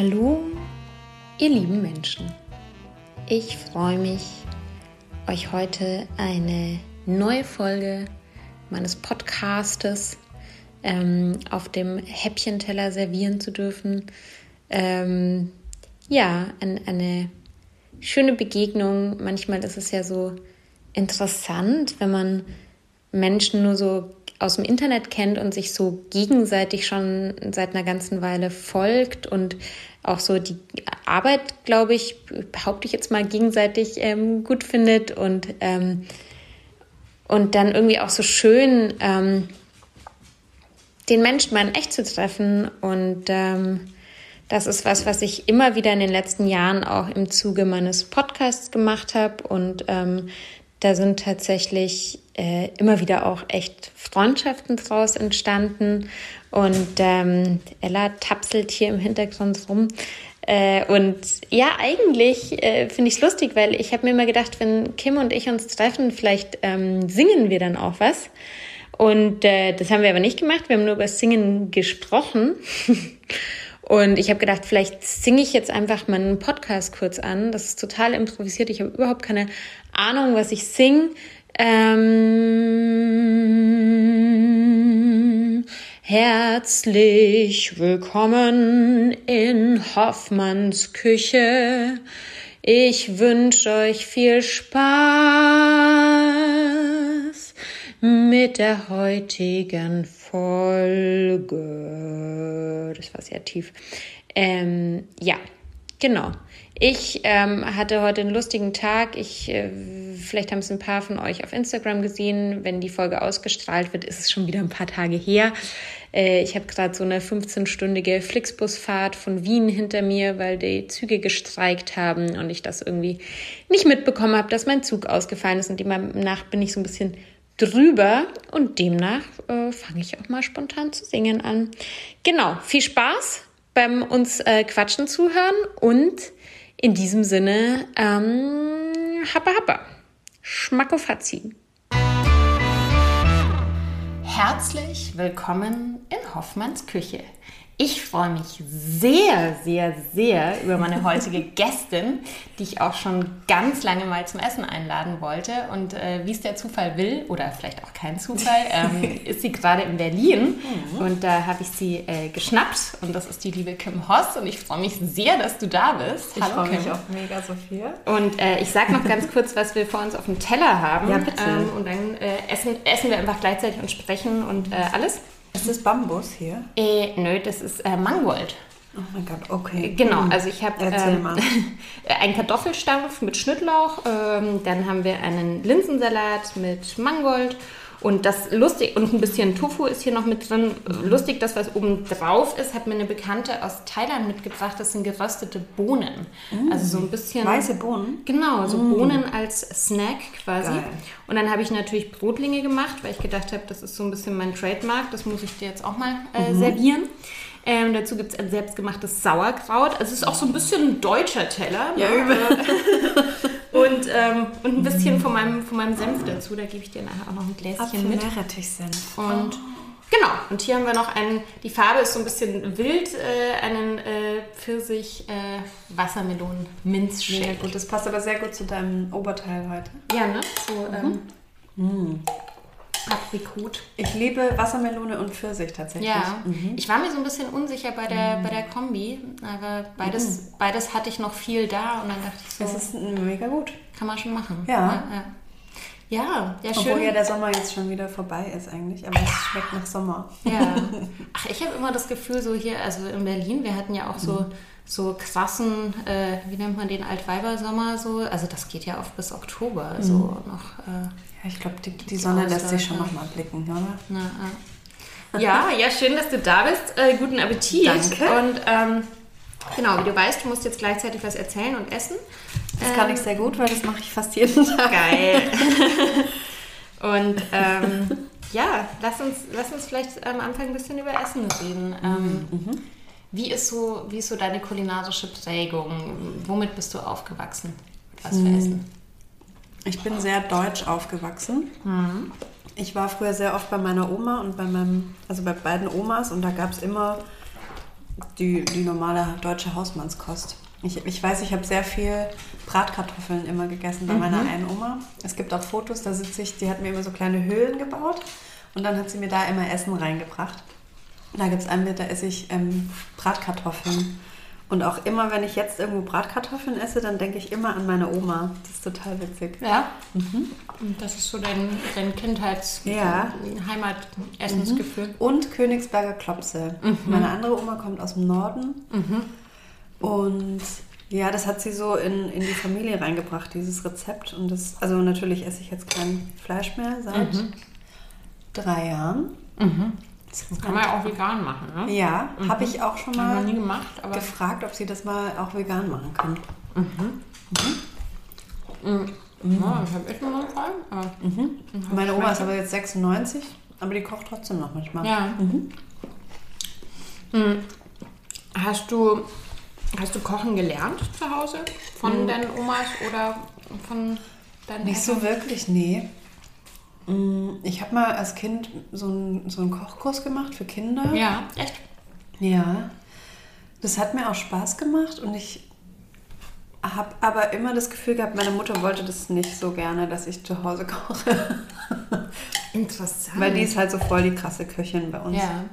Hallo, ihr lieben Menschen. Ich freue mich, euch heute eine neue Folge meines Podcastes ähm, auf dem Häppchenteller servieren zu dürfen. Ähm, ja, ein, eine schöne Begegnung. Manchmal ist es ja so interessant, wenn man Menschen nur so aus dem Internet kennt und sich so gegenseitig schon seit einer ganzen Weile folgt und auch so die Arbeit, glaube ich, behaupte ich jetzt mal gegenseitig ähm, gut findet und, ähm, und dann irgendwie auch so schön ähm, den Menschen mal in echt zu treffen und ähm, das ist was, was ich immer wieder in den letzten Jahren auch im Zuge meines Podcasts gemacht habe und ähm, da sind tatsächlich äh, immer wieder auch echt Freundschaften draus entstanden. Und ähm, Ella tapselt hier im Hintergrund rum. Äh, und ja, eigentlich äh, finde ich es lustig, weil ich habe mir immer gedacht, wenn Kim und ich uns treffen, vielleicht ähm, singen wir dann auch was. Und äh, das haben wir aber nicht gemacht. Wir haben nur über Singen gesprochen. Und ich habe gedacht, vielleicht singe ich jetzt einfach meinen Podcast kurz an. Das ist total improvisiert. Ich habe überhaupt keine Ahnung, was ich singe. Ähm, herzlich willkommen in Hoffmanns Küche. Ich wünsche euch viel Spaß mit der heutigen Folge. Das war sehr tief. Ähm, ja, genau. Ich ähm, hatte heute einen lustigen Tag. Ich, äh, vielleicht haben es ein paar von euch auf Instagram gesehen. Wenn die Folge ausgestrahlt wird, ist es schon wieder ein paar Tage her. Äh, ich habe gerade so eine 15-stündige Flixbusfahrt von Wien hinter mir, weil die Züge gestreikt haben und ich das irgendwie nicht mitbekommen habe, dass mein Zug ausgefallen ist. Und demnach bin ich so ein bisschen drüber und demnach äh, fange ich auch mal spontan zu singen an. Genau, viel Spaß beim uns äh, Quatschen zuhören und in diesem Sinne, ähm, happa happa. Schmackofazzi. Herzlich willkommen in Hoffmanns Küche. Ich freue mich sehr, sehr, sehr über meine heutige Gästin, die ich auch schon ganz lange mal zum Essen einladen wollte. Und äh, wie es der Zufall will, oder vielleicht auch kein Zufall, ähm, ist sie gerade in Berlin. Mhm. Und da habe ich sie äh, geschnappt. Und das ist die liebe Kim Hoss. Und ich freue mich sehr, dass du da bist. Ich freue mich auch mega, Sophia. Und äh, ich sage noch ganz kurz, was wir vor uns auf dem Teller haben. Ja, bitte. Ähm, und dann äh, essen, essen wir einfach gleichzeitig und sprechen und äh, alles. Ist das Bambus hier? Äh, nö, das ist äh, Mangold. Oh mein Gott, okay. Genau, also ich habe ähm, einen Kartoffelstampf mit Schnittlauch, ähm, dann haben wir einen Linsensalat mit Mangold und das lustig, und ein bisschen Tofu ist hier noch mit drin. Lustig, das, was oben drauf ist, hat mir eine Bekannte aus Thailand mitgebracht. Das sind geröstete Bohnen. Mm. Also so ein bisschen. Weiße Bohnen? Genau, so mm. Bohnen als Snack quasi. Geil. Und dann habe ich natürlich Brotlinge gemacht, weil ich gedacht habe, das ist so ein bisschen mein Trademark. Das muss ich dir jetzt auch mal äh, mhm. servieren. Ähm, dazu gibt es ein selbstgemachtes Sauerkraut. Also es ist auch so ein bisschen ein deutscher Teller. Ja, ne? und, ähm, und ein bisschen von meinem, von meinem Senf dazu. Da gebe ich dir nachher auch noch ein Gläschen Apfel mit. Meerrettichsenf. Und genau. Und hier haben wir noch einen, die Farbe ist so ein bisschen wild, äh, einen äh, Pfirsich äh, Wassermelonen Minzshake. Sehr gut, das passt aber sehr gut zu deinem Oberteil heute. Ja, ne? So, ähm, mhm. Aprikot. Ich liebe Wassermelone und Pfirsich tatsächlich. Ja, mhm. ich war mir so ein bisschen unsicher bei der, mhm. bei der Kombi, aber beides, mhm. beides hatte ich noch viel da und dann dachte ich so. Es ist mega gut. Kann man schon machen. Ja. Ja, ja. Ja, schön. Obwohl ja der Sommer jetzt schon wieder vorbei ist eigentlich, aber es schmeckt nach Sommer. Ja. Ach, ich habe immer das Gefühl, so hier, also in Berlin, wir hatten ja auch so, mhm. so krassen, äh, wie nennt man den Altweibersommer so, also das geht ja oft bis Oktober, so noch. Äh, ja, ich glaube, die, die, Sonne lässt sich schon nochmal blicken, oder? Na, Ja, ja, schön, dass du da bist. Äh, guten Appetit. Danke. Und ähm, genau, wie du weißt, du musst jetzt gleichzeitig was erzählen und essen. Das kann ich sehr gut, weil das mache ich fast jeden Tag. Geil. und ähm, ja, lass uns, lass uns vielleicht am Anfang ein bisschen über Essen reden. Ähm, wie, ist so, wie ist so deine kulinarische Prägung? Womit bist du aufgewachsen? Was für Essen? Ich bin sehr deutsch aufgewachsen. Ich war früher sehr oft bei meiner Oma und bei meinem, also bei beiden Omas und da gab es immer die, die normale deutsche Hausmannskost. Ich, ich weiß, ich habe sehr viel Bratkartoffeln immer gegessen bei meiner einen Oma. Es gibt auch Fotos, da sitze ich, die hat mir immer so kleine Höhlen gebaut und dann hat sie mir da immer Essen reingebracht. Da gibt es einen mit, da esse ich ähm, Bratkartoffeln. Und auch immer, wenn ich jetzt irgendwo Bratkartoffeln esse, dann denke ich immer an meine Oma. Das ist total witzig. Ja. Und das ist so dein, dein Kindheits-, Ja. Heimatessensgefühl. Und Königsberger Klopse. Meine andere Oma kommt aus dem Norden. Und ja, das hat sie so in, in die Familie reingebracht, dieses Rezept. Und das, also natürlich esse ich jetzt kein Fleisch mehr seit drei Jahren. Das Kann man ja auch vegan machen, ne? Ja, habe ich auch schon mal nie gemacht, aber gefragt, ob sie das mal auch vegan machen können. ja, ich habe echt noch mal gefallen. Aber Meine Oma ist aber jetzt 96, aber die kocht trotzdem noch manchmal. Ja. Mhm. Hast du, hast du Kochen gelernt zu Hause? Von deinen Omas oder von deinen Nicht so wirklich, nee. Ich habe mal als Kind so einen, so einen Kochkurs gemacht für Kinder. Ja, echt? Ja. Das hat mir auch Spaß gemacht und ich habe aber immer das Gefühl gehabt, meine Mutter wollte das nicht so gerne, dass ich zu Hause koche. Interessant. Weil die ist halt so voll die krasse Köchin bei uns. Ja.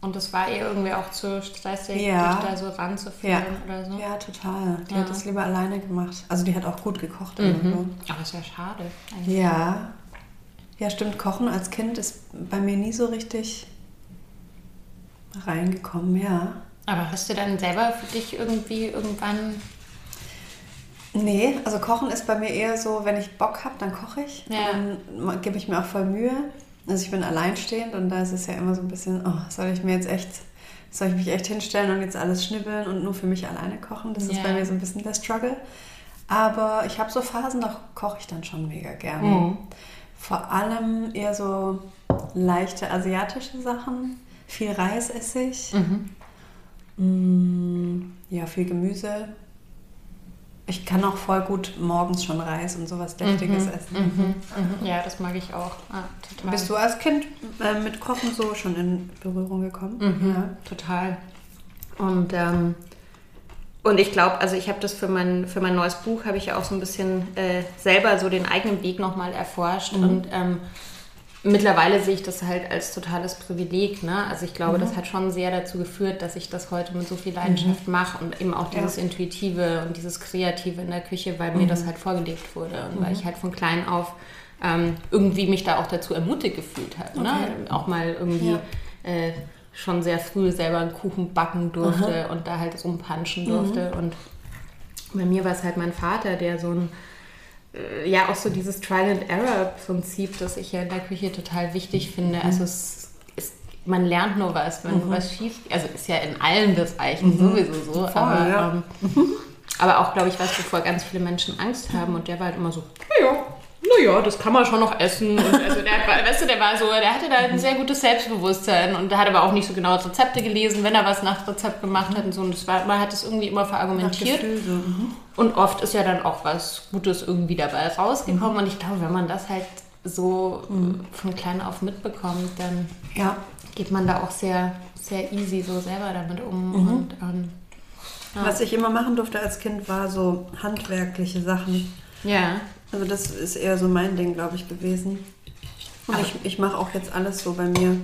Und das war ihr irgendwie auch zu stressig, Ja. dich da so ranzuführen Ja. oder so? Ja, total. Die Ja. hat das lieber alleine gemacht. Also die hat auch gut gekocht. Mhm. Aber ist ja schade. eigentlich. Ja. Ja, stimmt. Kochen als Kind ist bei mir nie so richtig reingekommen, ja. Aber hast du dann selber für dich irgendwie irgendwann. Nee, also Kochen ist bei mir eher so, wenn ich Bock habe, dann koche ich. Ja. Dann gebe ich mir auch voll Mühe. Also ich bin alleinstehend und da ist es ja immer so ein bisschen, oh, soll ich mir jetzt echt, soll ich mich echt hinstellen und jetzt alles schnibbeln und nur für mich alleine kochen? Das Ja. ist bei mir so ein bisschen der Struggle. Aber ich habe so Phasen, da koche ich dann schon mega gerne. Mhm. Vor allem eher so leichte asiatische Sachen. Viel Reis esse ich. Mm, ja, viel Gemüse. Ich kann auch voll gut morgens schon Reis und sowas Deftiges essen. Mhm. Ja, das mag ich auch. Ah. Bist du als Kind äh, mit Kochen so schon in Berührung gekommen? Mhm. Ja. Total. Und, ähm, und ich glaube, also ich habe das für mein, für mein neues Buch, habe ich ja auch so ein bisschen äh, selber so den eigenen Weg nochmal erforscht. Und ähm, mittlerweile sehe ich das halt als totales Privileg. Ne? Also ich glaube, das hat schon sehr dazu geführt, dass ich das heute mit so viel Leidenschaft mache und eben auch dieses Ja. Intuitive und dieses Kreative in der Küche, weil mir das halt vorgelebt wurde und weil ich halt von klein auf ähm, irgendwie mich da auch dazu ermutigt gefühlt habe. Ne? Auch mal irgendwie Ja. äh, schon sehr früh selber einen Kuchen backen durfte und da halt rumpanschen durfte. Und bei mir war es halt mein Vater, der so ein, äh, ja auch so dieses Trial-and-Error-Prinzip, das ich ja in der Küche total wichtig finde. Also es ist, man lernt nur was, wenn was schief, also ist ja in allen Bereichen sowieso so, aber, ja. ähm, aber auch, glaube ich, was wovor ganz viele Menschen Angst haben und der war halt immer so, naja, naja, das kann man schon noch essen. Und also der, weißt du, der war so, der hatte da ein sehr gutes Selbstbewusstsein und hat aber auch nicht so genau Rezepte gelesen, wenn er was nach Rezept gemacht hat und so. Und das war, man hat es irgendwie immer verargumentiert. So. Mhm. Und oft ist ja dann auch was Gutes irgendwie dabei rausgekommen. Und ich glaube, wenn man das halt so äh, von klein auf mitbekommt, dann Ja. geht man da auch sehr, sehr easy so selber damit um. Und, ähm, ja. Was ich immer machen durfte als Kind, war so handwerkliche Sachen. ja. Also das ist eher so mein Ding, glaube ich, gewesen. Und ich, ich mache auch jetzt alles so bei mir.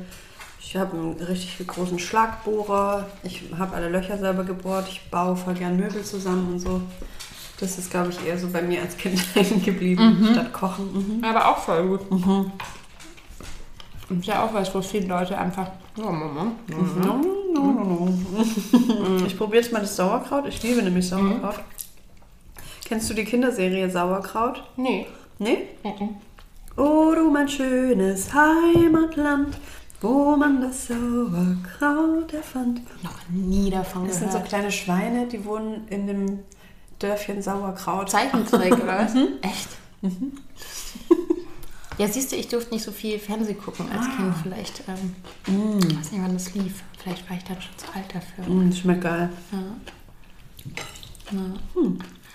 Ich habe einen richtig großen Schlagbohrer. Ich habe alle Löcher selber gebohrt. Ich baue voll gern Möbel zusammen und so. Das ist, glaube ich, eher so bei mir als Kind hängen geblieben, statt kochen. Mhm. Aber auch voll gut. Ist ja auch was, wo viele Leute einfach. Ja, Mama. Ich probiere jetzt mal das Sauerkraut. Ich liebe nämlich Sauerkraut. Kennst du die Kinderserie Sauerkraut? Nee. Nee? Mhm. Oh, du mein schönes Heimatland, Wo man das Sauerkraut erfand. Noch nie davon Das sind so kleine Schweine, die wohnen in dem Dörfchen Sauerkraut. Zeichentrick, oder was? Echt? Ja, siehst du, ich durfte nicht so viel Fernseh gucken als Kind. Vielleicht, ähm, ich weiß nicht, wann das lief. Vielleicht war ich dann schon zu alt dafür. Mm, schmeckt geil.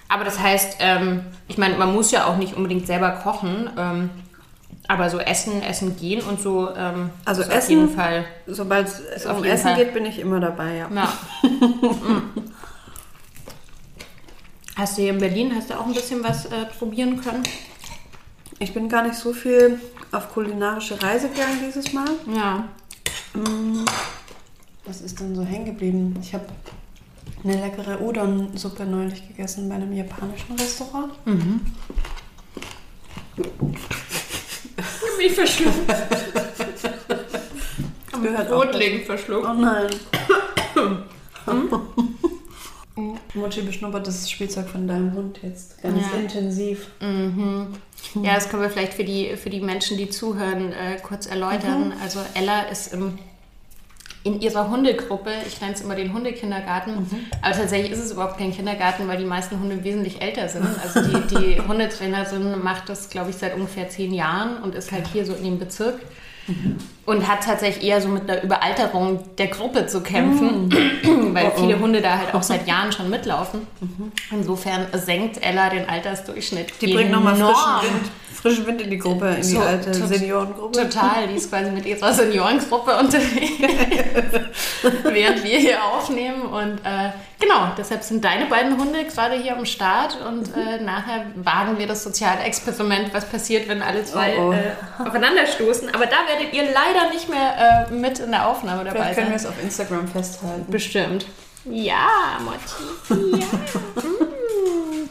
Aber das heißt, ähm, ich meine, man muss ja auch nicht unbedingt selber kochen. Ähm, aber so essen, essen gehen und so. Ähm, Also ist auf Essen- jeden Fall. Sobald es um Essen Fall. geht, bin ich immer dabei, ja. Ja. Mm. Hast du hier in Berlin, hast du auch ein bisschen was äh, probieren können? Ich bin gar nicht so viel auf kulinarische Reise gegangen dieses Mal. Ja. Was ist denn so hängen geblieben? Ich habe eine leckere Udon-Suppe neulich gegessen bei einem japanischen Restaurant. Mich verschluckt. Gehört Rotling verschluckt. Oh nein. Mochi beschnuppert das Spielzeug von deinem Hund jetzt ganz Ja. intensiv. Ja, das können wir vielleicht für die, für die Menschen, die zuhören, äh, kurz erläutern. Also Ella ist im, in ihrer Hundegruppe, ich nenne es immer den Hundekindergarten, aber tatsächlich ist es überhaupt kein Kindergarten, weil die meisten Hunde wesentlich älter sind. Also die, die Hundetrainerin macht das, glaube ich, seit ungefähr zehn Jahren und ist halt hier so in dem Bezirk. Und hat tatsächlich eher so mit einer Überalterung der Gruppe zu kämpfen, weil viele Hunde da halt auch seit Jahren schon mitlaufen. Insofern senkt Ella den Altersdurchschnitt. Die bringt nochmal frischen. Wind, frischen Wind in die Gruppe, in die So, alte tot- Seniorengruppe. Total, die ist quasi mit ihrer Seniorengruppe unterwegs, während wir hier aufnehmen. Und äh, genau, deshalb sind deine beiden Hunde gerade hier am Start und äh, nachher wagen wir das soziale Experiment, was passiert, wenn alle zwei Oh, oh. Äh, aufeinanderstoßen. Aber da werdet ihr leider nicht mehr äh, mit in der Aufnahme dabei Vielleicht können wir sein. es auf Instagram festhalten. Bestimmt. Ja, Motti. Ja. mm.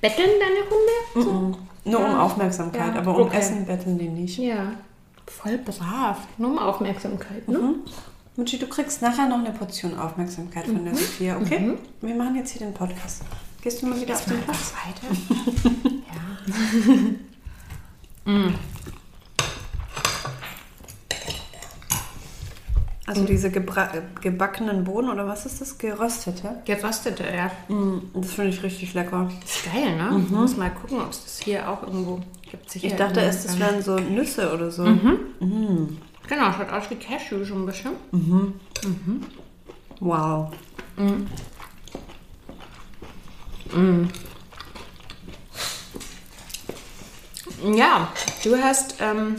Betteln deine Hunde? Nur um Aufmerksamkeit, Ja, aber um okay. Essen betteln die nicht. Ja. Voll brav. Nur um Aufmerksamkeit, ne? Mutschi, du kriegst nachher noch eine Portion Aufmerksamkeit von der Sophia, okay? Wir machen jetzt hier den Podcast. Gehst du mal wieder auf den Platz? Weiter. Also diese gebra- äh, gebackenen Bohnen oder was ist das? Geröstete? Geröstete, ja. Mm, Das finde ich richtig lecker. Das ist geil, ne? Ich muss mal gucken, ob es das hier auch irgendwo gibt. Sicher Ich dachte erst, das wären so Nüsse oder so. Genau, schaut aus wie Cashew schon ein bisschen. Wow. Ja, du hast ähm,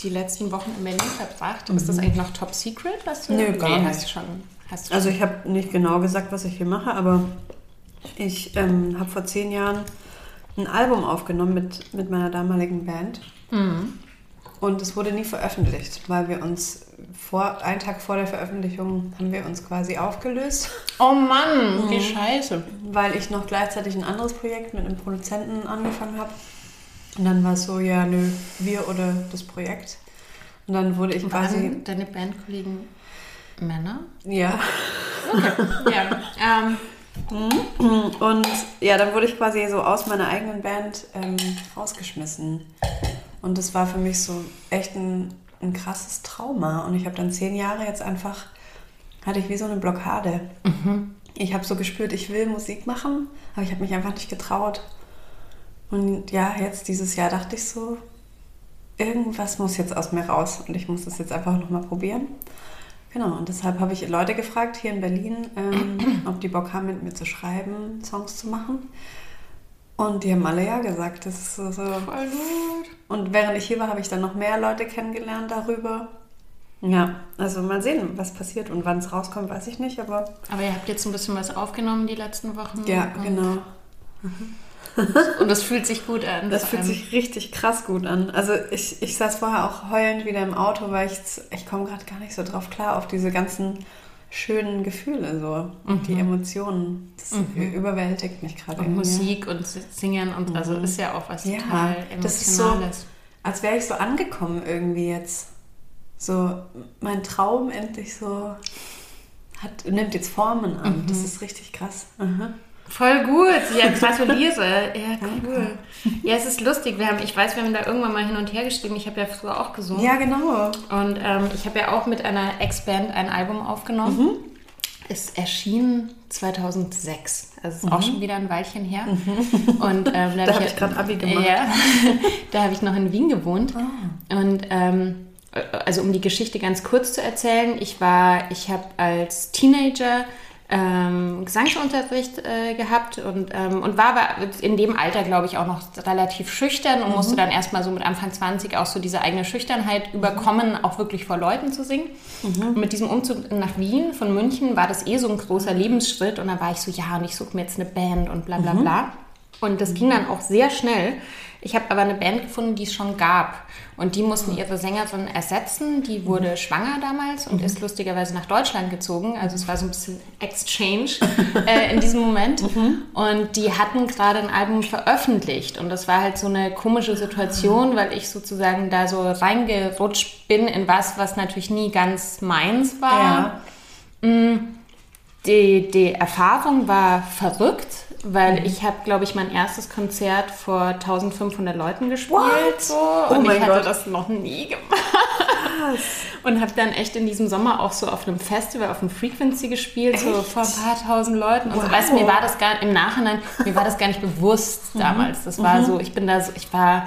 die letzten Wochen in Berlin verbracht. Ist das eigentlich noch top secret, was du Nö, gar nicht. Hast du schon. Hast du Also ich habe nicht genau gesagt, was ich hier mache, aber ich ähm, habe vor zehn Jahren ein Album aufgenommen mit, mit meiner damaligen Band. Und es wurde nie veröffentlicht, weil wir uns vor, einen Tag vor der Veröffentlichung haben wir uns quasi aufgelöst, oh Mann, wie scheiße. weil ich noch gleichzeitig ein anderes Projekt mit einem Produzenten angefangen habe. Und dann war es so, ja, nö, wir oder das Projekt. Und dann wurde ich quasi, Waren deine Bandkollegen Männer? ja, ja. Ähm, Und ja, dann wurde ich quasi so aus meiner eigenen Band ähm, rausgeschmissen. Und das war für mich so echt ein, ein krasses Trauma. Und ich habe dann zehn Jahre jetzt einfach, hatte ich wie so eine Blockade. Ich habe so gespürt, ich will Musik machen, aber ich habe mich einfach nicht getraut. Und ja, jetzt dieses Jahr dachte ich so, irgendwas muss jetzt aus mir raus und ich muss das jetzt einfach nochmal probieren. Genau, und deshalb habe ich Leute gefragt hier in Berlin, ähm, ob die Bock haben, mit mir zu schreiben, Songs zu machen. Und die haben alle ja gesagt. Das ist so, voll gut. Und während ich hier war, habe ich dann noch mehr Leute kennengelernt darüber. Ja, also mal sehen, was passiert und wann es rauskommt, weiß ich nicht, aber Aber ihr habt jetzt ein bisschen was aufgenommen die letzten Wochen. ja, genau. Und das fühlt sich gut an. Das fühlt sich richtig krass gut an. Also ich, ich saß vorher auch heulend wieder im Auto, weil ich, ich komme gerade gar nicht so drauf klar auf diese ganzen schönen Gefühle so und die Emotionen. Das überwältigt mich gerade. Und. Musik und Singen und also ist ja auch was Ja, total das ist so- Emotionales. Als wäre ich so angekommen irgendwie jetzt. So mein Traum endlich so hat, nimmt jetzt Formen an. Das ist richtig krass. Aha. Voll gut, ja, gratuliere. Ja, cool. Ja, es ist lustig. Wir haben, ich weiß, wir haben da irgendwann mal hin und her geschrieben. Ich habe ja früher auch gesungen. Ja, genau. Und ähm, ich habe ja auch mit einer Ex-Band ein Album aufgenommen. Mhm. Es erschien 2006. Also ist mhm. auch schon wieder ein Weilchen her. Mhm. Und ähm, da, habe ich, ich gerade Abi gemacht. Ja, da habe ich noch in Wien gewohnt. Oh. Und ähm, also um die Geschichte ganz kurz zu erzählen, ich war, ich habe als Teenager ähm, Gesangsunterricht äh, gehabt und, ähm, und war aber in dem Alter, glaube ich, auch noch relativ schüchtern und mhm. musste dann erstmal so mit Anfang 20 auch so diese eigene Schüchternheit mhm. überkommen, auch wirklich vor Leuten zu singen. Mhm. Und mit diesem Umzug nach Wien von München war das eh so ein großer Lebensschritt und da war ich so, ja, und ich suche mir jetzt eine Band und bla bla mhm. bla. Und das ging dann auch sehr schnell. Ich habe aber eine Band gefunden, die es schon gab. Und die mussten ihre Sängerin ersetzen. Die wurde mhm. schwanger damals und mhm. ist lustigerweise nach Deutschland gezogen. Also es war so ein bisschen Exchange äh, in diesem Moment. Mhm. Und die hatten gerade ein Album veröffentlicht. Und das war halt so eine komische Situation, weil ich sozusagen da so reingerutscht bin in was, was natürlich nie ganz meins war. Ja. Mm, die, die Erfahrung war verrückt weil mhm. ich habe, glaube ich, mein erstes Konzert vor 1500 Leuten gespielt. So, oh und ich hatte Gott. das noch nie gemacht. Was? Und habe dann echt in diesem Sommer auch so auf einem Festival, auf dem Frequency gespielt, echt? so vor ein paar tausend Leuten. Und wow. so, weißt du, mir war das gar im Nachhinein, mir war das gar nicht bewusst mhm. damals. Das war mhm. so, ich bin da so, ich war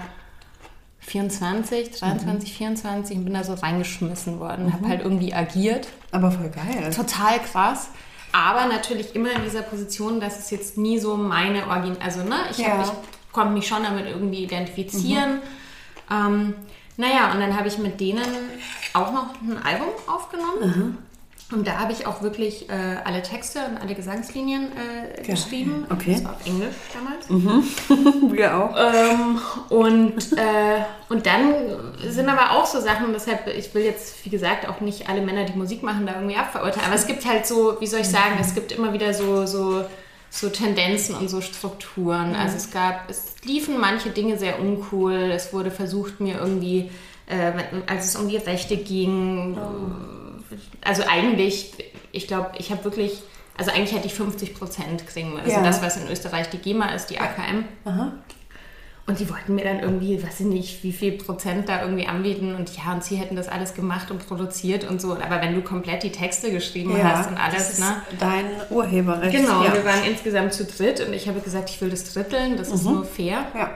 24, 23, mhm. 24 und bin da so reingeschmissen worden. Mhm. Habe halt irgendwie agiert. Aber voll geil. Total krass. Aber natürlich immer in dieser Position, dass es jetzt nie so meine Origin, also ne, ich, ja. ich konnte mich schon damit irgendwie identifizieren. Mhm. Ähm, naja, und dann habe ich mit denen auch noch ein Album aufgenommen. Mhm. Und da habe ich auch wirklich äh, alle Texte und alle Gesangslinien äh, geschrieben. Okay. Das war auf Englisch damals. Mhm. Wir auch. Ähm, und, äh, und dann sind aber auch so Sachen, deshalb, ich will jetzt, wie gesagt, auch nicht alle Männer, die Musik machen, da irgendwie abverurteilen. Aber es gibt halt so, wie soll ich sagen, es gibt immer wieder so, so, so Tendenzen und so Strukturen. Mhm. Also es gab, es liefen manche Dinge sehr uncool. Es wurde versucht, mir irgendwie, äh, als es um die Rechte ging, oh also eigentlich, ich glaube, ich habe wirklich, also eigentlich hätte ich 50 Prozent kriegen müssen. Ja. Das, was in Österreich die GEMA ist, die AKM. Aha. Und die wollten mir dann irgendwie, weiß ich nicht, wie viel Prozent da irgendwie anbieten. Und ja, und sie hätten das alles gemacht und produziert und so. Aber wenn du komplett die Texte geschrieben ja, hast und alles, das ist ne? Dein Urheberrecht. Genau, ja. wir waren insgesamt zu dritt und ich habe gesagt, ich will das dritteln, das mhm. ist nur fair. Ja.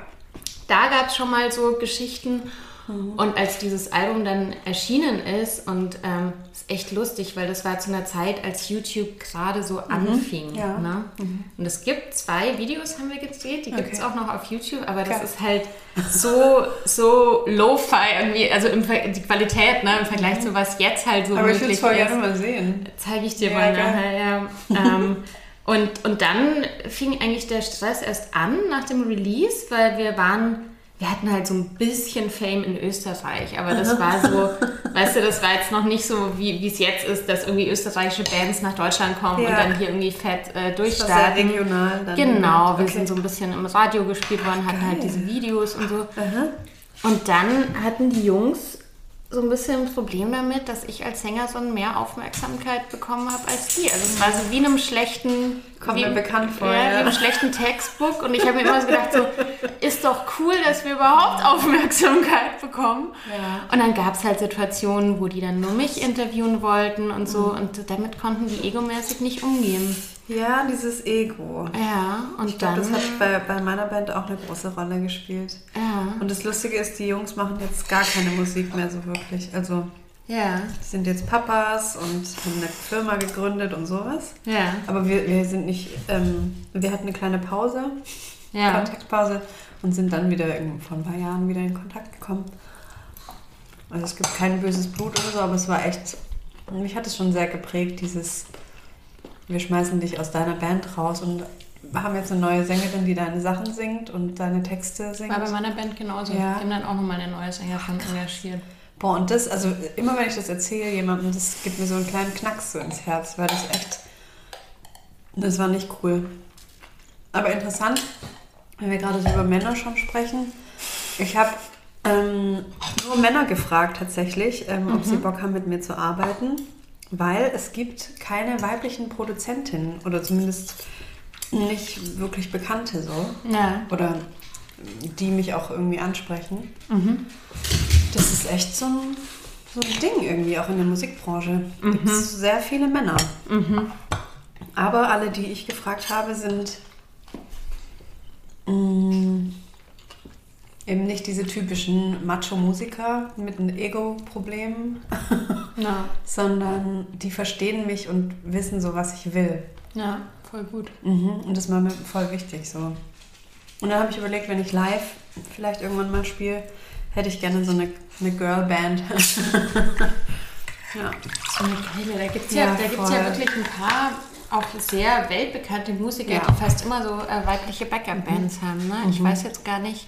Da gab es schon mal so Geschichten. Mhm. Und als dieses Album dann erschienen ist, und ähm, ist echt lustig, weil das war zu einer Zeit, als YouTube gerade so mhm. anfing. Ja. Ne? Mhm. Und es gibt zwei Videos, haben wir gedreht, die okay. gibt es auch noch auf YouTube, aber das Klar. ist halt so, so low-fi irgendwie, also im die Qualität ne, im Vergleich mhm. zu was jetzt halt so aber möglich ist. Aber ich will es voll gerne mal sehen. Zeige ich dir ja, mal nachher, ja. ähm, und, und dann fing eigentlich der Stress erst an nach dem Release, weil wir waren wir hatten halt so ein bisschen Fame in Österreich, aber das war so, weißt du, das war jetzt noch nicht so, wie es jetzt ist, dass irgendwie österreichische Bands nach Deutschland kommen ja. und dann hier irgendwie fett äh, durchstarten. Sehr regional. Dann genau, okay. wir sind so ein bisschen im Radio gespielt worden, hatten halt Geil. halt diese Videos und so. Aha. Und dann hatten die Jungs so ein bisschen ein Problem damit, dass ich als Sängerin mehr Aufmerksamkeit bekommen habe als die. Also es war so wie in einem schlechten, Kommt wie, mir bekannt vor, ja, ja. wie einem schlechten Textbook. Und ich habe mir immer so gedacht, so, ist doch cool, dass wir überhaupt Aufmerksamkeit bekommen. Ja. Und dann gab es halt Situationen, wo die dann nur mich interviewen wollten und so. Mhm. Und damit konnten die egomäßig nicht umgehen. Ja, dieses Ego. Ja, und ich dann. Glaub, das hat bei, bei meiner Band auch eine große Rolle gespielt. Ja. Und das Lustige ist, die Jungs machen jetzt gar keine Musik mehr so wirklich. Also. Ja. sind jetzt Papas und haben eine Firma gegründet und sowas. Ja. Aber wir, wir sind nicht. Ähm, wir hatten eine kleine Pause. Ja. Kontaktpause und sind dann wieder vor ein paar Jahren wieder in Kontakt gekommen. Also es gibt kein böses Blut oder so, aber es war echt. Mich hat es schon sehr geprägt, dieses wir schmeißen dich aus deiner Band raus und haben jetzt eine neue Sängerin, die deine Sachen singt und deine Texte singt. War bei meiner Band genauso. Ja. Wir haben dann auch nochmal eine neue Sängerin engagiert. Boah, und das, also immer wenn ich das erzähle jemandem, das gibt mir so einen kleinen Knacks so ins Herz, weil das echt, das war nicht cool. Aber interessant, wenn wir gerade so über Männer schon sprechen. Ich habe ähm, nur Männer gefragt tatsächlich, ähm, mhm. ob sie Bock haben, mit mir zu arbeiten weil es gibt keine weiblichen Produzentinnen oder zumindest nicht wirklich Bekannte so. Ja. Oder die mich auch irgendwie ansprechen. Das ist echt so ein, so ein Ding irgendwie, auch in der Musikbranche. Gibt es sehr viele Männer. Aber alle, die ich gefragt habe, sind mh, eben nicht diese typischen Macho-Musiker mit einem Ego-Problem, Ja. sondern die verstehen mich und wissen so, was ich will. Ja, voll gut. Mhm. Und das war mir voll wichtig so. Und dann habe ich überlegt, wenn ich live vielleicht irgendwann mal spiele, hätte ich gerne so eine, eine Girlband. ja. So eine geile, da gibt es Ja, ja, da gibt's voll. ja wirklich ein paar auch sehr weltbekannte Musiker, Ja. die fast immer so äh, weibliche Backup-Bands haben. Ne? Ich weiß jetzt gar nicht.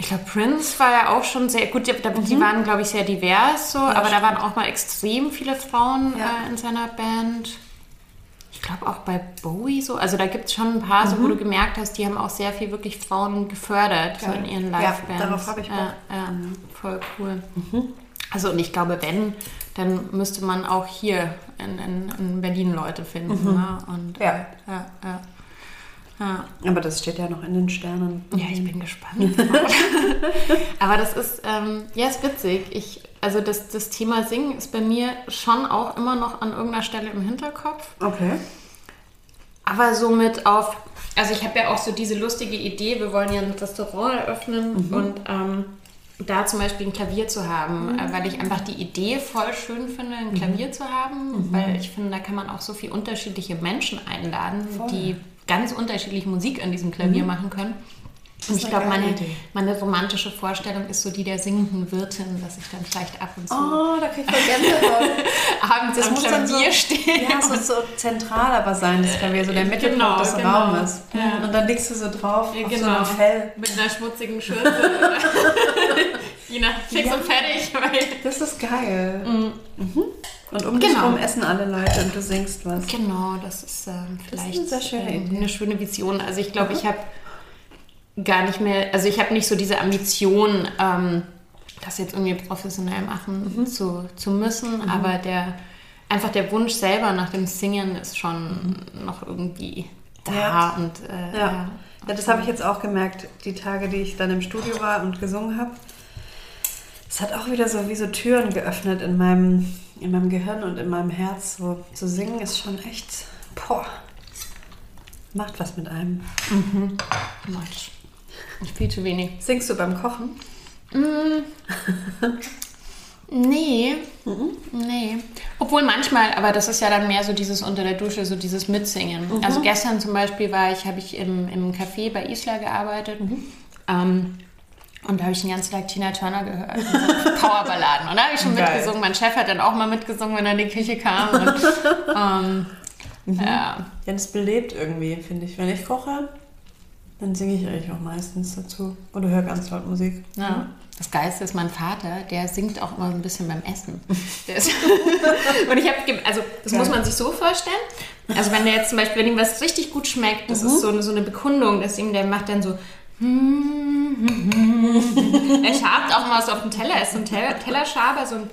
Ich glaube, Prince war ja auch schon sehr gut. Die, die waren, glaube ich, sehr divers, so, aber da waren auch mal extrem viele Frauen Ja. äh, in seiner Band. Ich glaube auch bei Bowie so. Also da gibt es schon ein paar, so, wo du gemerkt hast, die haben auch sehr viel wirklich Frauen gefördert so in ihren Ja, Live-Bands. darauf habe ich Bock. Ja, ja, voll cool. Also und ich glaube, wenn, dann müsste man auch hier in, in, in Berlin Leute finden. Ne? Und, Ja. äh, ja, ja. Ja. Aber das steht ja noch in den Sternen. Ja, ich bin gespannt. Aber das ist, ähm, ja, ist witzig. Ich, also das, das Thema Singen ist bei mir schon auch immer noch an irgendeiner Stelle im Hinterkopf. Okay. Aber somit auf, also ich habe ja auch so diese lustige Idee, wir wollen ja ein Restaurant eröffnen und ähm, da zum Beispiel ein Klavier zu haben, äh, weil ich einfach die Idee voll schön finde, ein Klavier zu haben, weil ich finde, da kann man auch so viele unterschiedliche Menschen einladen, die ganz unterschiedliche Musik an diesem Klavier machen können. Und ich glaube, meine, meine romantische Vorstellung ist so die der singenden Wirtin, dass ich dann vielleicht ab und zu Oh, da krieg ich voll Gänsehaut. abends Das am muss dann Klavier so, stehe. Ja, es muss so zentral aber sein, das Klavier, so der Mittelpunkt Genau, des genau. Raumes. Ja. Und dann liegst du so drauf Ja, auf so genau. einem Fell. Mit einer schmutzigen Schürze. Je nach fix Ja. und fertig. Das ist geil. Mhm. Und um dich Genau. herum essen alle Leute und du singst was. genau, das ist ähm, Das ist vielleicht eine sehr schöne ähm, eine schöne Vision. Also ich glaube, ich habe gar nicht mehr, also ich habe nicht so diese Ambition, ähm, das jetzt irgendwie professionell machen Mhm. zu, zu müssen, aber der einfach der Wunsch selber nach dem Singen ist schon noch irgendwie da Mhm. Ja. und äh, Ja. Ja, das habe ich jetzt auch gemerkt, die Tage, die ich dann im Studio war und gesungen habe. Es hat auch wieder so wie so Türen geöffnet in meinem, in meinem Gehirn und in meinem Herz. So zu singen ist schon echt, boah, macht was mit einem. Much. Viel zu wenig. Singst du beim Kochen? Nee, nee. Obwohl manchmal, aber das ist ja dann mehr so dieses unter der Dusche, so dieses Mitsingen. Also gestern zum Beispiel war ich, habe ich im, im Café bei Isla gearbeitet. Ähm, und da habe ich den ganzen Tag Tina Turner gehört. Powerballaden. Und da habe ich schon Geil. mitgesungen. Mein Chef hat dann auch mal mitgesungen, wenn er in die Küche kam. Und, ähm, ja. Ja, das belebt irgendwie, finde ich. Wenn ich koche, dann singe ich eigentlich auch meistens dazu. Oder höre ganz laut Musik. Ja. Das Geilste ist mein Vater, der singt auch immer so ein bisschen beim Essen. Und ich habe, also das Geil. muss man sich so vorstellen. Also wenn der jetzt zum Beispiel, wenn ihm was richtig gut schmeckt, das ist so eine, so eine Bekundung, dass ihm der macht dann so. Er schabt auch mal so auf den Teller, er ist so ein Teller, Tellerschaber, so ein.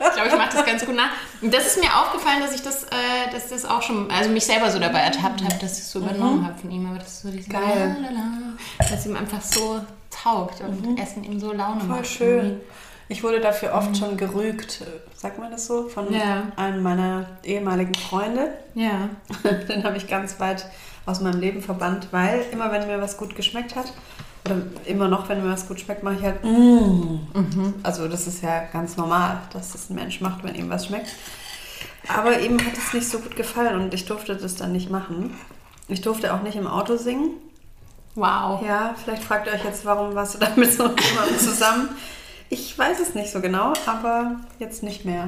Ich glaube, ich mache das ganz gut nach. Und das ist mir aufgefallen, dass ich das, äh, dass das auch schon, also mich selber so dabei ertappt habe, dass ich es so übernommen habe von ihm. Aber das ist so dieses Geil. Lalala, dass ihm einfach so taugt und Essen ihm so Laune Voll macht. schön. Ich wurde dafür oft schon gerügt, sagt man das so, von Ja. einem meiner ehemaligen Freunde. Ja. Den habe ich ganz weit aus meinem Leben verbannt, weil immer wenn mir was gut geschmeckt hat, oder immer noch, wenn mir was gut schmeckt, mache ich halt mm. Also das ist ja ganz normal, dass das ein Mensch macht, wenn ihm was schmeckt. Aber ihm hat es nicht so gut gefallen und ich durfte das dann nicht machen. Ich durfte auch nicht im Auto singen. Wow. Ja, vielleicht fragt ihr euch jetzt, warum warst du da mit so jemandem zusammen? Ich weiß es nicht so genau, aber jetzt nicht mehr.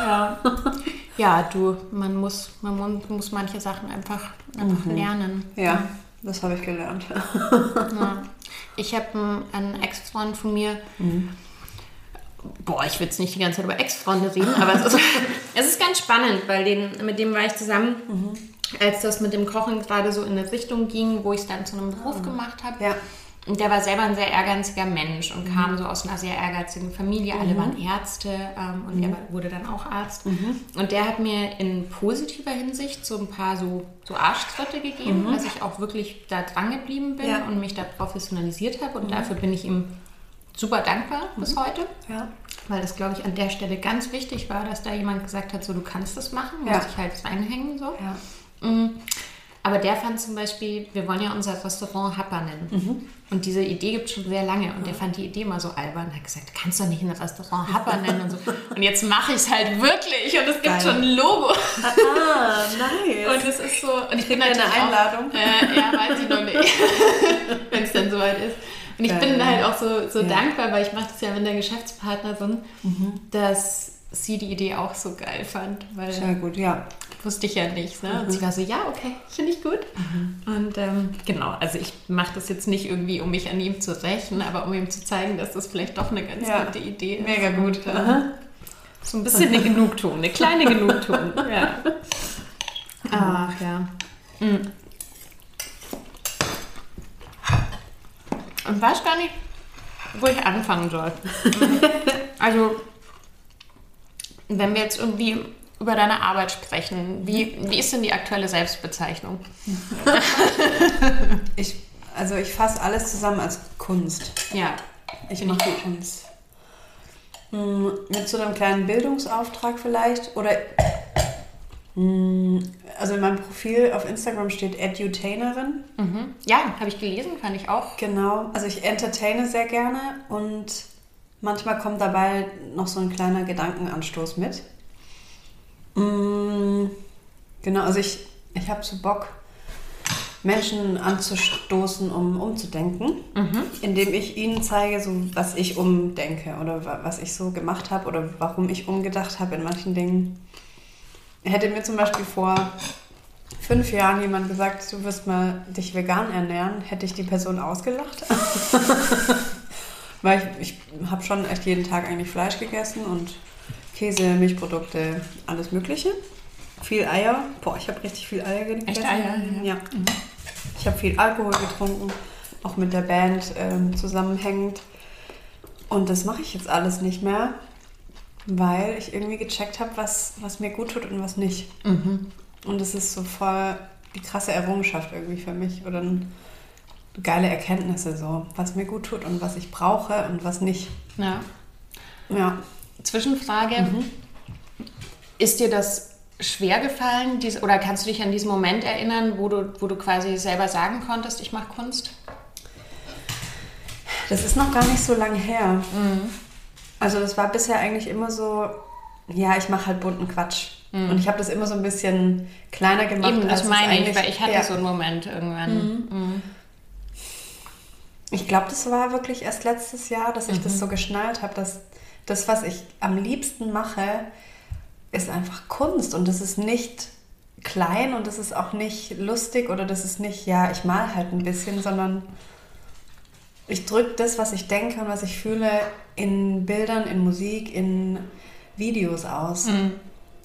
Ja. ja, du, man muss, man muss manche Sachen einfach, einfach lernen. Ja, das habe ich gelernt. Ja. Ich habe einen, Ex-Freund von mir. Boah, ich will jetzt nicht die ganze Zeit über Ex-Freunde reden, aber es ist, es ist ganz spannend, weil den, mit dem war ich zusammen, als das mit dem Kochen gerade so in eine Richtung ging, wo ich es dann zu einem Beruf gemacht habe. Ja. Und der war selber ein sehr ehrgeiziger Mensch und kam so aus einer sehr ehrgeizigen Familie. Alle waren Ärzte ähm, und er wurde dann auch Arzt. Und der hat mir in positiver Hinsicht so ein paar so, so Arschtritte gegeben, dass ich auch wirklich da dran geblieben bin Ja. und mich da professionalisiert habe. Und dafür bin ich ihm super dankbar bis heute. Ja. Weil das, glaube ich, an der Stelle ganz wichtig war, dass da jemand gesagt hat, so du kannst das machen, musst Ja. dich halt reinhängen. So. Ja. Aber der fand zum Beispiel, wir wollen ja unser Restaurant Happer nennen. Mhm. Und diese Idee gibt es schon sehr lange. Und der fand die Idee mal so albern. Hat gesagt, du kannst doch nicht ein Restaurant Happer nennen und so. Und jetzt mache ich es halt wirklich. Und es gibt Geil. schon ein Logo. Ah, nice. Und es ist so. Und ich bin Kriegt ihr natürlich eine Einladung? Auch, äh, ja, weiß ich noch nicht. Wenn es dann soweit ist. Und ich Geil. bin halt auch so, so Ja. dankbar, weil ich mache das ja mit der Geschäftspartnerin, dass sie die Idee auch so geil fand. Weil Sehr gut, ja. Wusste ich ja nicht. Ne? Und sie war so, ja, okay, finde ich gut. Und ähm, genau, also ich mache das jetzt nicht irgendwie, um mich an ihm zu rächen, aber um ihm zu zeigen, dass das vielleicht doch eine ganz Ja. gute Idee ist. Mega gut. Und, äh, so ein bisschen eine Genugtuung, eine kleine Genugtuung. ja. Ach ja. Mm. Und weiß gar nicht, wo ich anfangen soll. also, wenn wir jetzt irgendwie über deine Arbeit sprechen, wie, wie ist denn die aktuelle Selbstbezeichnung? Ich, also ich fasse alles zusammen als Kunst. Ja, Ich mache gut. Kunst. Hm, Mit so einem kleinen Bildungsauftrag vielleicht. Oder hm, also in meinem Profil auf Instagram steht Edutainerin. mhm. ja, habe ich gelesen, fand ich auch. Genau. Also ich entertaine sehr gerne und manchmal kommt dabei noch so ein kleiner Gedankenanstoß mit. Mm, Genau, also ich, ich habe so Bock, Menschen anzustoßen, um umzudenken, indem ich ihnen zeige, so, was ich umdenke oder wa- was ich so gemacht habe oder warum ich umgedacht habe in manchen Dingen. Hätte mir zum Beispiel vor fünf Jahren jemand gesagt, du wirst mal dich vegan ernähren, hätte ich die Person ausgelacht. Weil ich, ich habe schon echt jeden Tag eigentlich Fleisch gegessen und Käse, Milchprodukte, alles Mögliche. Viel Eier. Boah, ich habe richtig viel Eier gegessen. Echt Eier? Ja. Ich habe viel Alkohol getrunken, auch mit der Band ähm, zusammenhängend. Und das mache ich jetzt alles nicht mehr, weil ich irgendwie gecheckt habe, was, was mir gut tut und was nicht. Und das ist so voll die krasse Errungenschaft irgendwie für mich oder ein, geile Erkenntnisse so, was mir gut tut und was ich brauche und was nicht. Ja. Ja. Zwischenfrage. Ist dir das schwer gefallen, dies- oder kannst du dich an diesen Moment erinnern, wo du, wo du quasi selber sagen konntest, ich mache Kunst? Das ist noch gar nicht so lange her. Also das war bisher eigentlich immer so, ja, ich mache halt bunten Quatsch. Und ich habe das immer so ein bisschen kleiner gemacht. Eben, das meine ich, weil ich hatte ja. so einen Moment irgendwann. Mhm. Ich glaube, das war wirklich erst letztes Jahr, dass ich Mhm. das so geschnallt habe, dass das, was ich am liebsten mache, ist einfach Kunst. Und das ist nicht klein und das ist auch nicht lustig oder das ist nicht, ja, ich mal halt ein bisschen, sondern ich drücke das, was ich denke und was ich fühle, in Bildern, in Musik, in Videos aus. Mhm.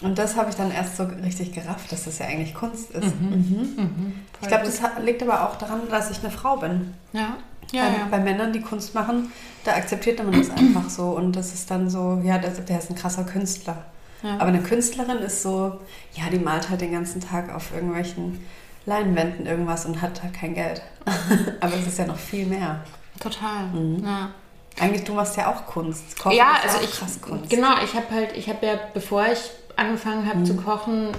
Und das habe ich dann erst so richtig gerafft, dass das ja eigentlich Kunst ist. Mhm. Ich glaube, das liegt aber auch daran, dass ich eine Frau bin. Ja, ja, bei, ja. bei Männern, die Kunst machen, da akzeptiert man das einfach so. Und das ist dann so, ja, der, der ist ein krasser Künstler. Ja. Aber eine Künstlerin ist so, ja, die malt halt den ganzen Tag auf irgendwelchen Leinwänden irgendwas und hat halt kein Geld. Aber es ist ja noch viel mehr. Total. Ja. Eigentlich, du machst ja auch Kunst. Kochen ja, also ich krass Kunst. genau, ich habe halt, ich habe ja, bevor ich angefangen habe zu kochen,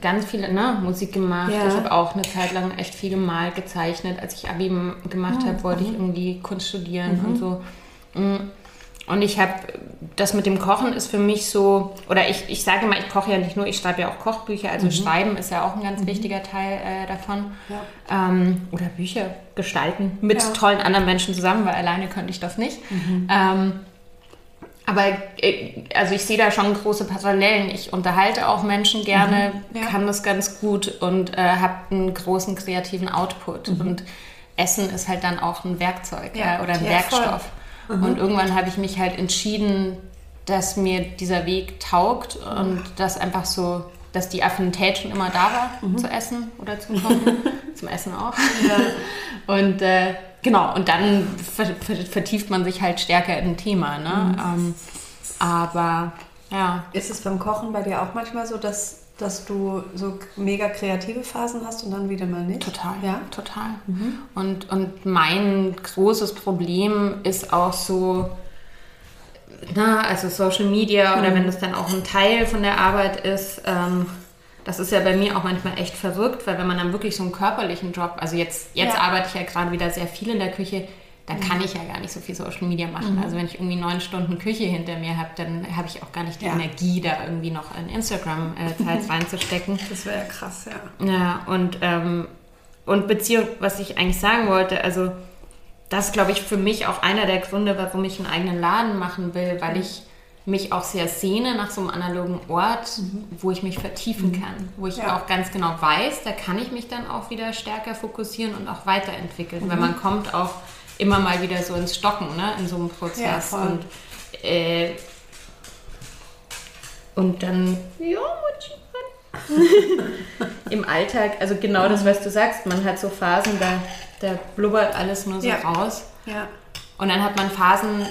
ganz viele ne, Musik gemacht. Ja. Ich habe auch eine Zeit lang echt viel gemalt, gezeichnet. Als ich Abi gemacht habe, wollte ich irgendwie Kunst studieren und so. Und ich habe, das mit dem Kochen ist für mich so, oder ich, ich sage mal, ich koche ja nicht nur, ich schreibe ja auch Kochbücher, also Schreiben ist ja auch ein ganz wichtiger Teil äh, davon. Ja. Ähm, oder Bücher gestalten mit Ja. tollen anderen Menschen zusammen, weil alleine könnte ich das nicht. Ähm, aber äh, also ich sehe da schon große Parallelen. Ich unterhalte auch Menschen gerne, Mhm. Ja. kann das ganz gut und äh, habe einen großen kreativen Output. Und Essen ist halt dann auch ein Werkzeug Mhm. Ja. ja, oder ein Werkstoff. Mhm. Und irgendwann habe ich mich halt entschieden, dass mir dieser Weg taugt und dass einfach so, dass die Affinität schon immer da war, Mhm. zu essen oder zu kochen. Zum Essen auch. Und äh, genau, und dann vertieft man sich halt stärker in ein Thema. Ne? Mhm. Ähm, aber ja. Ist es beim Kochen bei dir auch manchmal so, dass, dass du so mega kreative Phasen hast und dann wieder mal nicht? Total, ja, total. Mhm. Und, und mein großes Problem ist auch so, na, also Social Media mhm. oder wenn das dann auch ein Teil von der Arbeit ist, ähm, das ist ja bei mir auch manchmal echt verrückt, weil wenn man dann wirklich so einen körperlichen Job, also jetzt, jetzt ja. arbeite ich ja gerade wieder sehr viel in der Küche, dann kann mhm. ich ja gar nicht so viel Social Media machen. Mhm. Also wenn ich irgendwie neun Stunden Küche hinter mir habe, dann habe ich auch gar nicht die ja. Energie, da irgendwie noch in Instagram äh, teils reinzustecken. Das wäre ja krass, ja. Ja, und, ähm, und Beziehung, was ich eigentlich sagen wollte, also das ist, glaube ich, für mich auch einer der Gründe, warum ich einen eigenen Laden machen will, weil ich mich auch sehr sehne nach so einem analogen Ort, mhm. wo ich mich vertiefen mhm. kann, wo ich ja. auch ganz genau weiß, da kann ich mich dann auch wieder stärker fokussieren und auch weiterentwickeln, mhm. weil man kommt auch immer mal wieder so ins Stocken, ne, in so einem Prozess ja, und äh, und dann ja, im Alltag, also genau das, was du sagst, man hat so Phasen, da, da blubbert alles nur so ja. raus. Ja. Und dann hat man Phasen,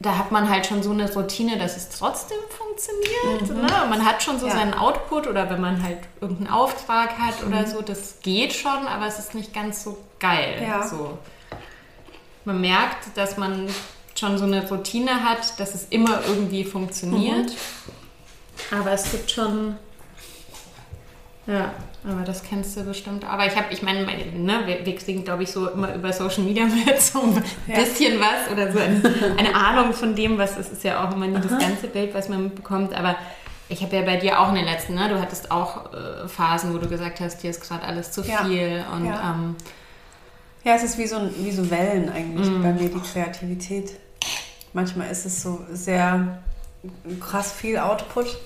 da hat man halt schon so eine Routine, dass es trotzdem funktioniert. Mhm. Ne? Man hat schon so ja. seinen Output oder wenn man halt irgendeinen Auftrag hat mhm. oder so, das geht schon, aber es ist nicht ganz so geil. Ja. So. Man merkt, dass man schon so eine Routine hat, dass es immer irgendwie funktioniert. Mhm. Aber es gibt schon ja, aber das kennst du bestimmt. Aber ich habe, ich meine, ne, wir, wir, kriegen, glaube ich, so immer über Social Media mit so ein ja. bisschen was oder so eine, eine, Ahnung von dem, was es ist ja auch immer nie das ganze Bild, was man mitbekommt. Aber ich habe ja bei dir auch in den letzten, ne, du hattest auch äh, Phasen, wo du gesagt hast, dir ist gerade alles zu viel. Ja. Und, ja. Ähm, ja, es ist wie so, wie so Wellen eigentlich mm. bei mir, die Kreativität. Manchmal ist es so sehr krass viel Output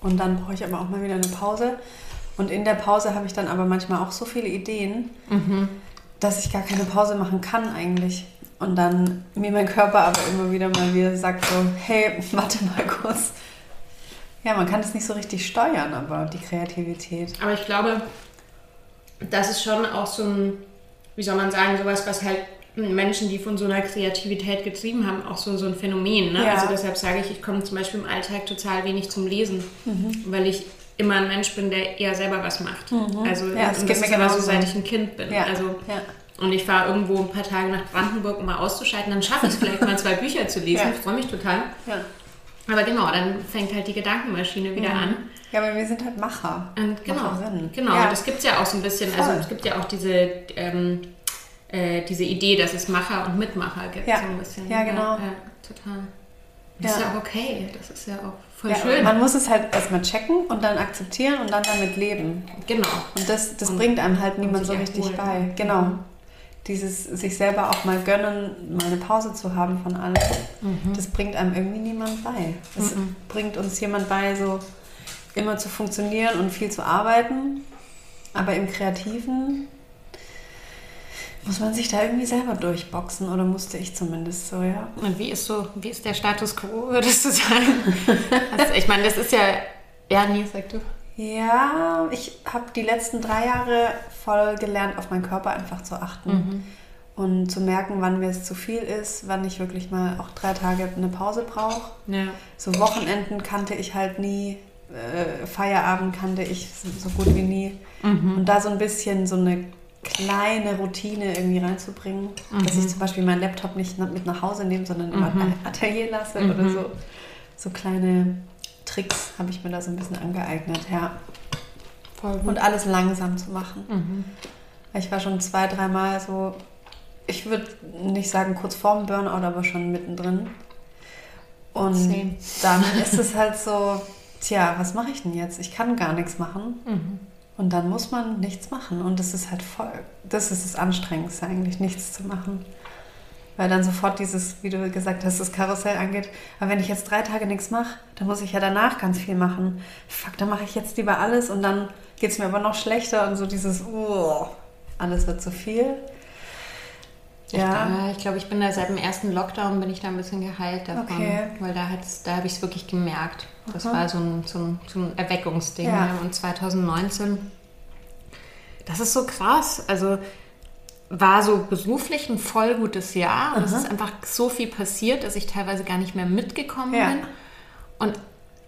und dann brauche ich aber auch mal wieder eine Pause. Und in der Pause habe ich dann aber manchmal auch so viele Ideen, mhm. dass ich gar keine Pause machen kann eigentlich. Und dann mir mein Körper aber immer wieder mal wieder sagt so, hey, warte mal kurz. Ja, man kann das nicht so richtig steuern, aber die Kreativität. Aber ich glaube, das ist schon auch so ein, wie soll man sagen, sowas, was halt Menschen, die von so einer Kreativität getrieben haben, auch so, so ein Phänomen. Ne? Ja. Also deshalb sage ich, ich komme zum Beispiel im Alltag total wenig zum Lesen, mhm. weil ich immer ein Mensch bin, der eher selber was macht. Mhm. Also ja, das, das ist aber so, seit ich ein Kind bin. Ja. Also, ja. Und ich fahre irgendwo ein paar Tage nach Brandenburg, um mal auszuschalten, dann schaffe ich es vielleicht mal zwei Bücher zu lesen. Ich freue mich total. Aber genau, dann fängt halt die Gedankenmaschine wieder mhm. an. Ja, aber wir sind halt Macher. Und genau, genau. Und das gibt es ja auch so ein bisschen. Also Voll. Also es gibt ja auch diese ähm, äh, diese Idee, dass es Macher und Mitmacher gibt. Ja, so ein bisschen. ja genau. Ja, total. Das ja. ist ja auch okay. Das ist ja auch voll ja, schön. Man muss es halt erstmal checken und dann akzeptieren und dann damit leben. Genau. Und das, das und, bringt einem halt niemand so richtig erholen. bei. Genau. Dieses sich selber auch mal gönnen, mal eine Pause zu haben von allem, mhm. das bringt einem irgendwie niemand bei. Das mhm. bringt uns jemand bei, so immer zu funktionieren und viel zu arbeiten. Aber im Kreativen muss man sich da irgendwie selber durchboxen oder musste ich zumindest so, ja. Und wie ist so, wie ist der Status quo, würdest du sagen? also, ich meine, das ist ja, ja, nee, sag du. Ja, ich habe die letzten drei Jahre voll gelernt, auf meinen Körper einfach zu achten. Mhm. Und zu merken, wann mir es zu viel ist, wann ich wirklich mal auch drei Tage eine Pause brauche. Ja. So Wochenenden kannte ich halt nie, äh, Feierabend kannte ich so gut wie nie. Mhm. Und da so ein bisschen so eine kleine Routine irgendwie reinzubringen. Mhm. Dass ich zum Beispiel meinen Laptop nicht mit nach Hause nehme, sondern im mhm. Atelier lasse mhm. oder so. So kleine Tricks habe ich mir da so ein bisschen angeeignet, ja. Und alles langsam zu machen. Mhm. Ich war schon zwei, dreimal so, ich würde nicht sagen kurz vorm Burnout, aber schon mittendrin. Und Same. dann ist es halt so, tja, was mache ich denn jetzt? Ich kann gar nichts machen. Und dann muss man nichts machen. Und das ist halt voll, das ist das Anstrengendste eigentlich, nichts zu machen. Weil dann sofort dieses, wie du gesagt hast, das Karussell angeht. Aber wenn ich jetzt drei Tage nichts mache, dann muss ich ja danach ganz viel machen. Fuck, dann mache ich jetzt lieber alles und dann geht es mir aber noch schlechter und so dieses, oh, alles wird zu viel. Ja. Ich, glaube, ich bin da seit dem ersten Lockdown bin ich da ein bisschen geheilt davon. Okay. Weil da, da habe ich es wirklich gemerkt. Das mhm. war so ein, so ein, so ein Erweckungsding. Ja. Und 2019, das ist so krass. Also war so beruflich ein voll gutes Jahr und es ist einfach so viel passiert, dass ich teilweise gar nicht mehr mitgekommen Ja. bin. Und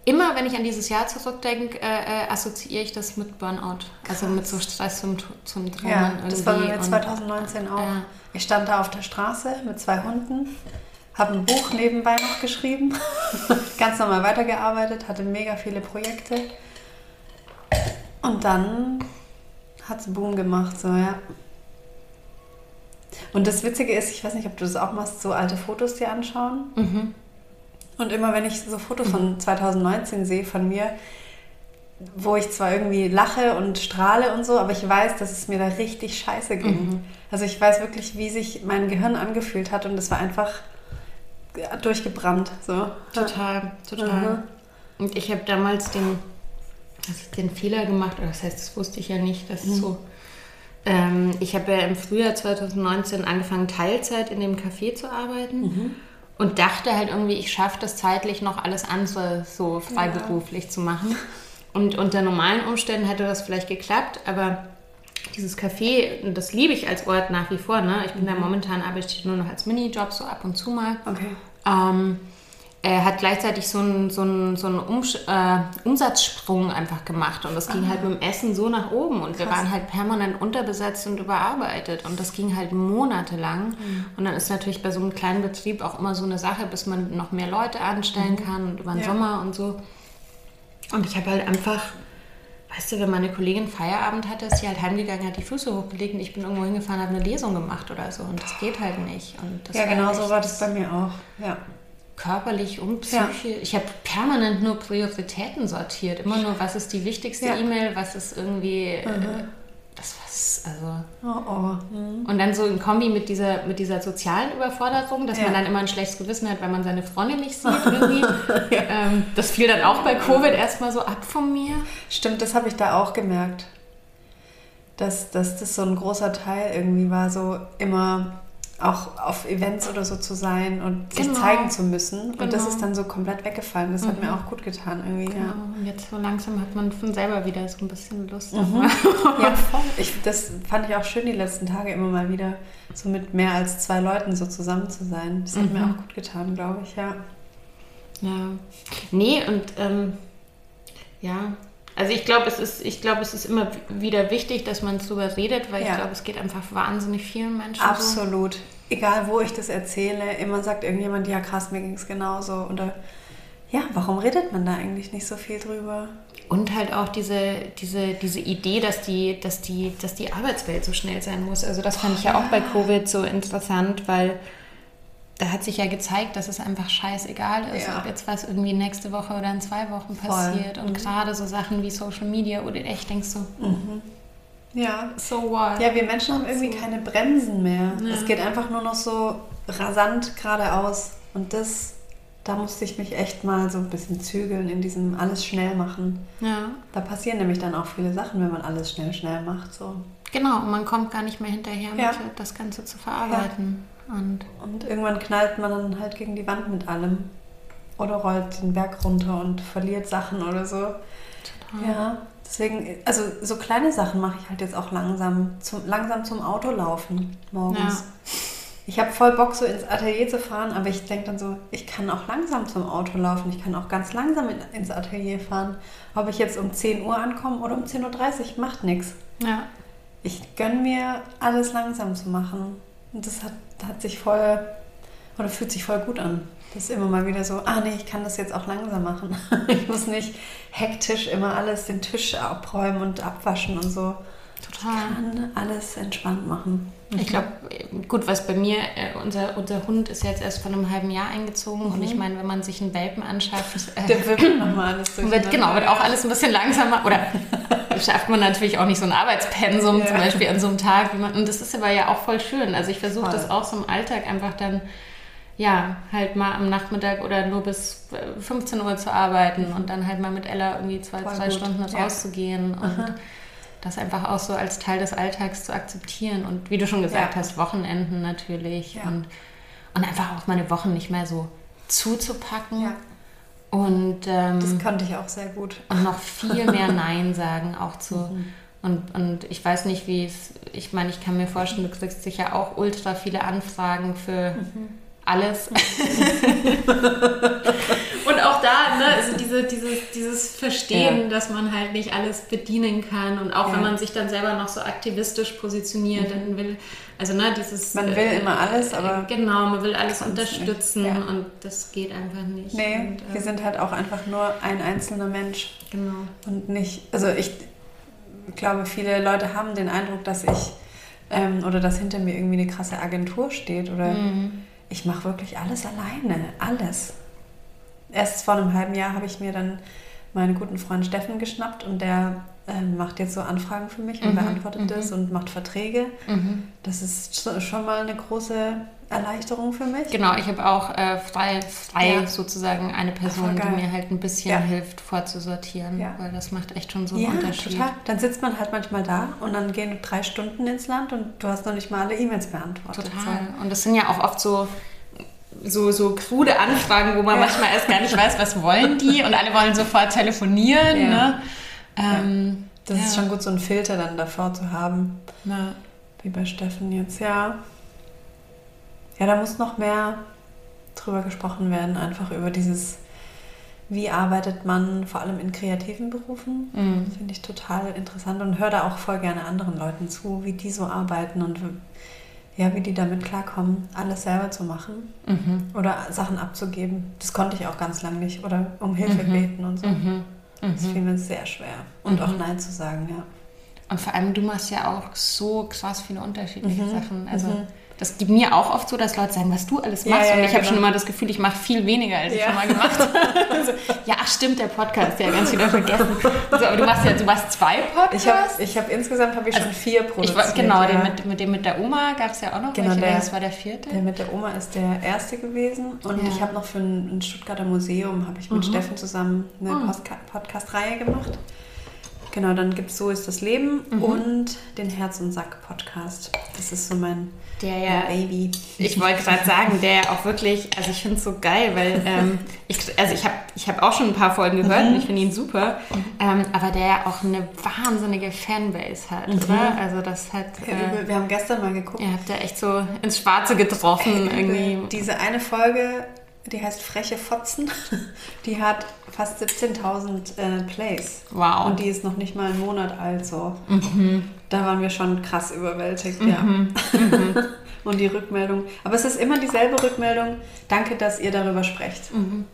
immer, wenn ich an dieses Jahr zurückdenke, äh, äh, assoziiere ich das mit Burnout. Also mit so Stresssymptomen. Ja, das war mir und- 2019 auch. Ja. Ich stand da auf der Straße mit zwei Hunden, habe ein Buch nebenbei noch geschrieben, ganz normal weitergearbeitet, hatte mega viele Projekte. Und dann hat es Boom gemacht, so ja. Und das Witzige ist, ich weiß nicht, ob du das auch machst, so alte Fotos dir anschauen. Mhm. Und immer wenn ich so Fotos von 2019 sehe von mir, wo ich zwar irgendwie lache und strahle und so, aber ich weiß, dass es mir da richtig scheiße ging. Also ich weiß wirklich, wie sich mein Gehirn angefühlt hat und es war einfach durchgebrannt. So. Total, total. Mhm. Und ich habe damals den, also den Fehler gemacht, oder das heißt, das wusste ich ja nicht, dass Mhm. so. Ähm, ich habe ja im Frühjahr 2019 angefangen, Teilzeit in dem Café zu arbeiten Mhm. und dachte halt irgendwie, ich schaffe das zeitlich noch alles andere so freiberuflich zu machen. Und unter normalen Umständen hätte das vielleicht geklappt, aber dieses Café, das liebe ich als Ort nach wie vor. Ne? Ich bin da Mhm. momentan arbeite ich nur noch als Minijob, so ab und zu mal. Okay. Ähm, er hat gleichzeitig so einen, so einen, so einen Umsch äh, Umsatzsprung einfach gemacht und das ging halt mit dem Essen so nach oben und wir Krass. waren halt permanent unterbesetzt und überarbeitet und das ging halt monatelang und dann ist natürlich bei so einem kleinen Betrieb auch immer so eine Sache, bis man noch mehr Leute anstellen kann und über den Ja. Sommer und so. Und ich habe halt einfach, weißt du, wenn meine Kollegin Feierabend hatte, ist sie halt heimgegangen, hat die Füße hochgelegt und ich bin irgendwo hingefahren, habe eine Lesung gemacht oder so und das geht halt nicht. Und das Ja, genau so war das bei mir auch. Ja. körperlich und Ja. psychisch. Ich habe permanent nur Prioritäten sortiert. Immer nur, was ist die wichtigste Ja. Mhm. E-Mail, was ist irgendwie äh, das was, also. Oh, oh. Mhm. Und dann so in Kombi mit dieser, mit dieser sozialen Überforderung, dass Ja. man dann immer ein schlechtes Gewissen hat, weil man seine Freundin nicht sieht irgendwie. ähm, das fiel dann auch bei Covid erstmal so ab von mir. Stimmt, das habe ich da auch gemerkt. Dass, dass das so ein großer Teil irgendwie war, so immer auch auf Events oder so zu sein und sich Genau. zeigen zu müssen. Und das Genau. ist dann so komplett weggefallen. Das hat mir auch gut getan irgendwie. Ja. Ja, Und jetzt so langsam hat man von selber wieder so ein bisschen Lust. Mhm. ja voll. Ich, das fand ich auch schön die letzten Tage immer mal wieder, so mit mehr als zwei Leuten so zusammen zu sein. Das hat mir auch gut getan, glaube ich, ja. Ja. Nee, und ähm, ja, also ich glaube, es ist, ich glaube, es ist immer wieder wichtig, dass man drüber redet, weil Ja. ich glaube, es geht einfach wahnsinnig vielen Menschen so. Absolut. Egal, wo ich das erzähle, immer sagt irgendjemand, ja krass, mir ging es genauso. Oder ja, warum redet man da eigentlich nicht so viel drüber? Und halt auch diese, diese, diese Idee, dass die, dass, die, dass die Arbeitswelt so schnell sein muss. Also das fand ich ja auch bei Covid so interessant, weil da hat sich ja gezeigt, dass es einfach scheißegal ist, Ja. ob jetzt was irgendwie nächste Woche oder in zwei Wochen passiert. Und gerade so Sachen wie Social Media, wo du echt denkst so, Ja. so what? Ja, wir Menschen haben irgendwie keine Bremsen mehr. Es geht einfach nur noch so rasant geradeaus. Und das, da musste ich mich echt mal so ein bisschen zügeln in diesem alles schnell machen. ja. Da passieren nämlich dann auch viele Sachen, wenn man alles schnell, schnell macht. So. Genau, und man kommt gar nicht mehr hinterher, Ja. mit, das Ganze zu verarbeiten. Und Und irgendwann knallt man dann halt gegen die Wand mit allem. Oder rollt den Berg runter und verliert Sachen oder so. Ja, deswegen, also so kleine Sachen mache ich halt jetzt auch langsam zum, langsam zum Autolaufen morgens. Ja. Ich habe voll Bock, so ins Atelier zu fahren, aber ich denke dann so, ich kann auch langsam zum Auto laufen. Ich kann auch ganz langsam in, ins Atelier fahren. Ob ich jetzt um 10 Uhr ankomme oder um 10.30 Uhr, macht nichts. ja, Ich gönne mir, alles langsam zu machen. Und das hat, hat sich voll, oder fühlt sich voll gut an. Das ist immer mal wieder so, ah nee, ich kann das jetzt auch langsam machen. Ich muss nicht hektisch immer alles, den Tisch abräumen und abwaschen und so. total. Kann alles entspannt machen. Ich glaube, gut, was bei mir, äh, unser, unser Hund ist jetzt erst vor einem halben Jahr eingezogen und ich meine, wenn man sich einen Welpen anschafft, äh, Der wirbelt nochmal alles wird, genau, wird auch alles ein bisschen langsamer. Oder schafft man natürlich auch nicht so ein Arbeitspensum Ja. zum Beispiel an so einem Tag. Wie man, und das ist aber ja auch voll schön. Also ich versuche das auch so im Alltag einfach dann, ja, halt mal am Nachmittag oder nur bis äh, 15 Uhr zu arbeiten und dann halt mal mit Ella irgendwie zwei, Voll drei gut. Stunden Ja. rauszugehen und das einfach auch so als Teil des Alltags zu akzeptieren. Und wie du schon gesagt Ja. hast, Wochenenden natürlich Ja. und, und einfach auch meine Wochen nicht mehr so zuzupacken. Ja. Und ähm, Das konnte ich auch sehr gut. und noch viel mehr Nein sagen, auch zu, Und, und ich weiß nicht, wie es, ich meine, ich kann mir vorstellen, du kriegst sicher auch ultra viele Anfragen für mhm. Alles. und auch da, ne, also diese, dieses, dieses Verstehen, ja. dass man halt nicht alles bedienen kann und auch ja. wenn man sich dann selber noch so aktivistisch positioniert, mhm. dann will, also ne, dieses... Man will äh, immer alles, aber... Genau, man will alles unterstützen ja. und das geht einfach nicht. Nee, und, äh, wir sind halt auch einfach nur ein einzelner Mensch. Genau. Und nicht, also ich ich glaube, viele Leute haben den Eindruck, dass ich ähm, oder dass hinter mir irgendwie eine krasse Agentur steht oder mhm. Ich mache wirklich alles alleine, alles. Erst vor einem halben Jahr habe ich mir dann meinen guten Freund Steffen geschnappt und der ähm, macht jetzt so Anfragen für mich und mhm. beantwortet mhm. das und macht Verträge. Mhm. Das ist schon mal eine große Erleichterung für mich. Genau, ich habe auch äh, frei, frei ja. sozusagen eine Person, die mir halt ein bisschen ja. hilft vorzusortieren, ja. weil das macht echt schon so einen ja, Unterschied. Total. Dann sitzt man halt manchmal da und dann gehen drei Stunden ins Land und du hast noch nicht mal alle E-Mails beantwortet. Total. So. Und das sind ja auch oft so so, so krude Anfragen, wo man ja. manchmal erst gar nicht weiß, was wollen die und alle wollen sofort telefonieren. Ja. Ne? Ähm, das ja. ist schon gut, so einen Filter dann davor zu haben. Wie bei Steffen jetzt, ja. Ja, da muss noch mehr drüber gesprochen werden, einfach über dieses, wie arbeitet man vor allem in kreativen Berufen. Mhm. Finde ich total interessant und höre da auch voll gerne anderen Leuten zu, wie die so arbeiten und ja, wie die damit klarkommen, alles selber zu machen mhm. oder Sachen abzugeben. Das konnte ich auch ganz lange nicht oder um Hilfe mhm. beten und so. Mhm. Das fiel mir sehr schwer. Und auch mhm. Nein zu sagen, ja. Und vor allem, du machst ja auch so krass viele unterschiedliche mhm. Sachen. Also das gibt mir auch oft so, dass Leute sagen, was du alles machst. Ja, ja, und ich habe genau. schon immer das Gefühl, ich mache viel weniger, als ich schon mal gemacht habe. also, ja, stimmt, der Podcast, ja, ganz wieder vergessen. Also, aber du machst ja, du machst zwei Podcasts. Ich habe hab, insgesamt habe ich also, schon vier produziert. Ich, genau, den mit, mit dem mit der Oma gab es ja auch noch. Genau, der, das war der vierte. Der mit der Oma ist der erste gewesen. Und ich habe noch für ein, ein Stuttgarter Museum, habe ich mit mhm. Steffen zusammen eine mhm. Podcast-Reihe gemacht. Genau, dann gibt es So ist das Leben mhm. und den Herz- und Sack-Podcast. Das ist so mein der ja, Baby. Ich wollte gerade sagen, der ja auch wirklich, also ich finde es so geil, weil ähm, ich, also ich habe ich hab auch schon ein paar Folgen gehört mhm. und ich finde ihn super, ähm, aber der ja auch eine wahnsinnige Fanbase hat, mhm. oder? Also das hat... Äh, wir haben gestern mal geguckt. Ihr habt ja echt so ins Schwarze getroffen irgendwie. Diese eine Folge, die heißt Freche Fotzen, die hat fast 17.000 äh, Plays. Wow. Und die ist noch nicht mal einen Monat alt so. Mhm. Da waren wir schon krass überwältigt, mhm. ja. Mhm. Und die Rückmeldung. Aber es ist immer dieselbe Rückmeldung. Danke, dass ihr darüber sprecht. Mhm.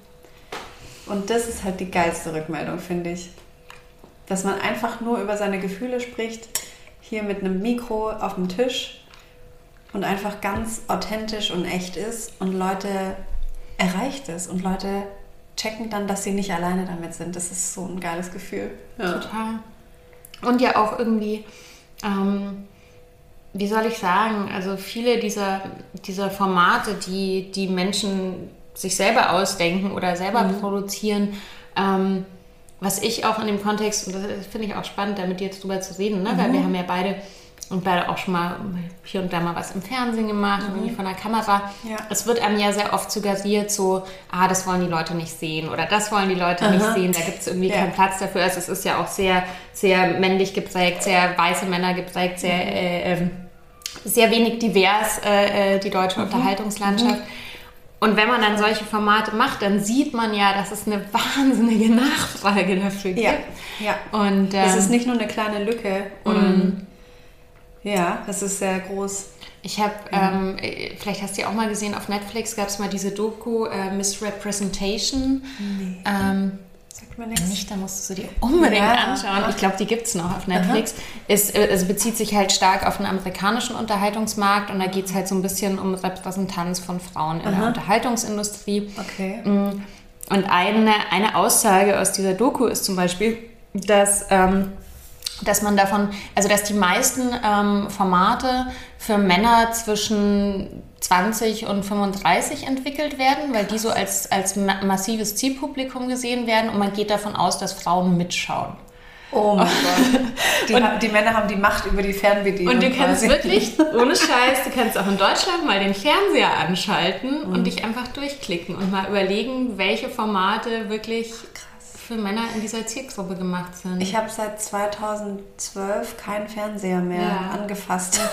Und das ist halt die geilste Rückmeldung, finde ich. Dass man einfach nur über seine Gefühle spricht, hier mit einem Mikro auf dem Tisch und einfach ganz authentisch und echt ist und Leute erreicht es und Leute checken dann, dass sie nicht alleine damit sind. Das ist so ein geiles Gefühl. Ja. Total. Und ja auch irgendwie, ähm, wie soll ich sagen, also viele dieser, dieser Formate, die die Menschen sich selber ausdenken oder selber mhm. produzieren, ähm, was ich auch in dem Kontext, und das finde ich auch spannend, damit jetzt drüber zu reden, ne? Mhm. weil wir haben ja beide und beide auch schon mal hier und da mal was im Fernsehen gemacht, mhm. irgendwie von der Kamera. Ja. Es wird einem ja sehr oft suggeriert, so, ah, das wollen die Leute nicht sehen oder das wollen die Leute Aha. nicht sehen, da gibt es irgendwie ja. keinen Platz dafür. Also es ist ja auch sehr, sehr männlich geprägt, sehr weiße Männer geprägt, sehr, mhm. äh, äh, sehr wenig divers, äh, äh, die deutsche mhm. Unterhaltungslandschaft. Mhm. Und wenn man dann solche Formate macht, dann sieht man ja, dass es eine wahnsinnige Nachfrage dafür gibt. Ja, ja. Und, ähm, es ist nicht nur eine kleine Lücke oder. Ja, das ist sehr groß. Ich habe, mhm. ähm, vielleicht hast du ja auch mal gesehen, auf Netflix gab es mal diese Doku äh, Misrepresentation. Nee. Ähm, Sagt mir nichts. Nicht, da musst du dir unbedingt ja. anschauen. Ich glaube, die gibt es noch auf Netflix. Es, äh, es bezieht sich halt stark auf den amerikanischen Unterhaltungsmarkt und da geht es halt so ein bisschen um Repräsentanz von Frauen in Aha. der Unterhaltungsindustrie. Okay. Mm, und eine, eine Aussage aus dieser Doku ist zum Beispiel, dass ähm, dass man davon, also dass die meisten ähm, Formate für Männer zwischen 20 und 35 entwickelt werden, weil die so als, als massives Zielpublikum gesehen werden und man geht davon aus, dass Frauen mitschauen. Oh mein Gott. Die, und, die, Männer haben die Macht über die Fernbedienung. Und du kannst quasi. wirklich, ohne Scheiß, du kannst auch in Deutschland mal den Fernseher anschalten mhm. und dich einfach durchklicken und mal überlegen, welche Formate wirklich für Männer in dieser Zielgruppe gemacht sind. Ich habe seit 2012 keinen Fernseher mehr Ja. angefasst.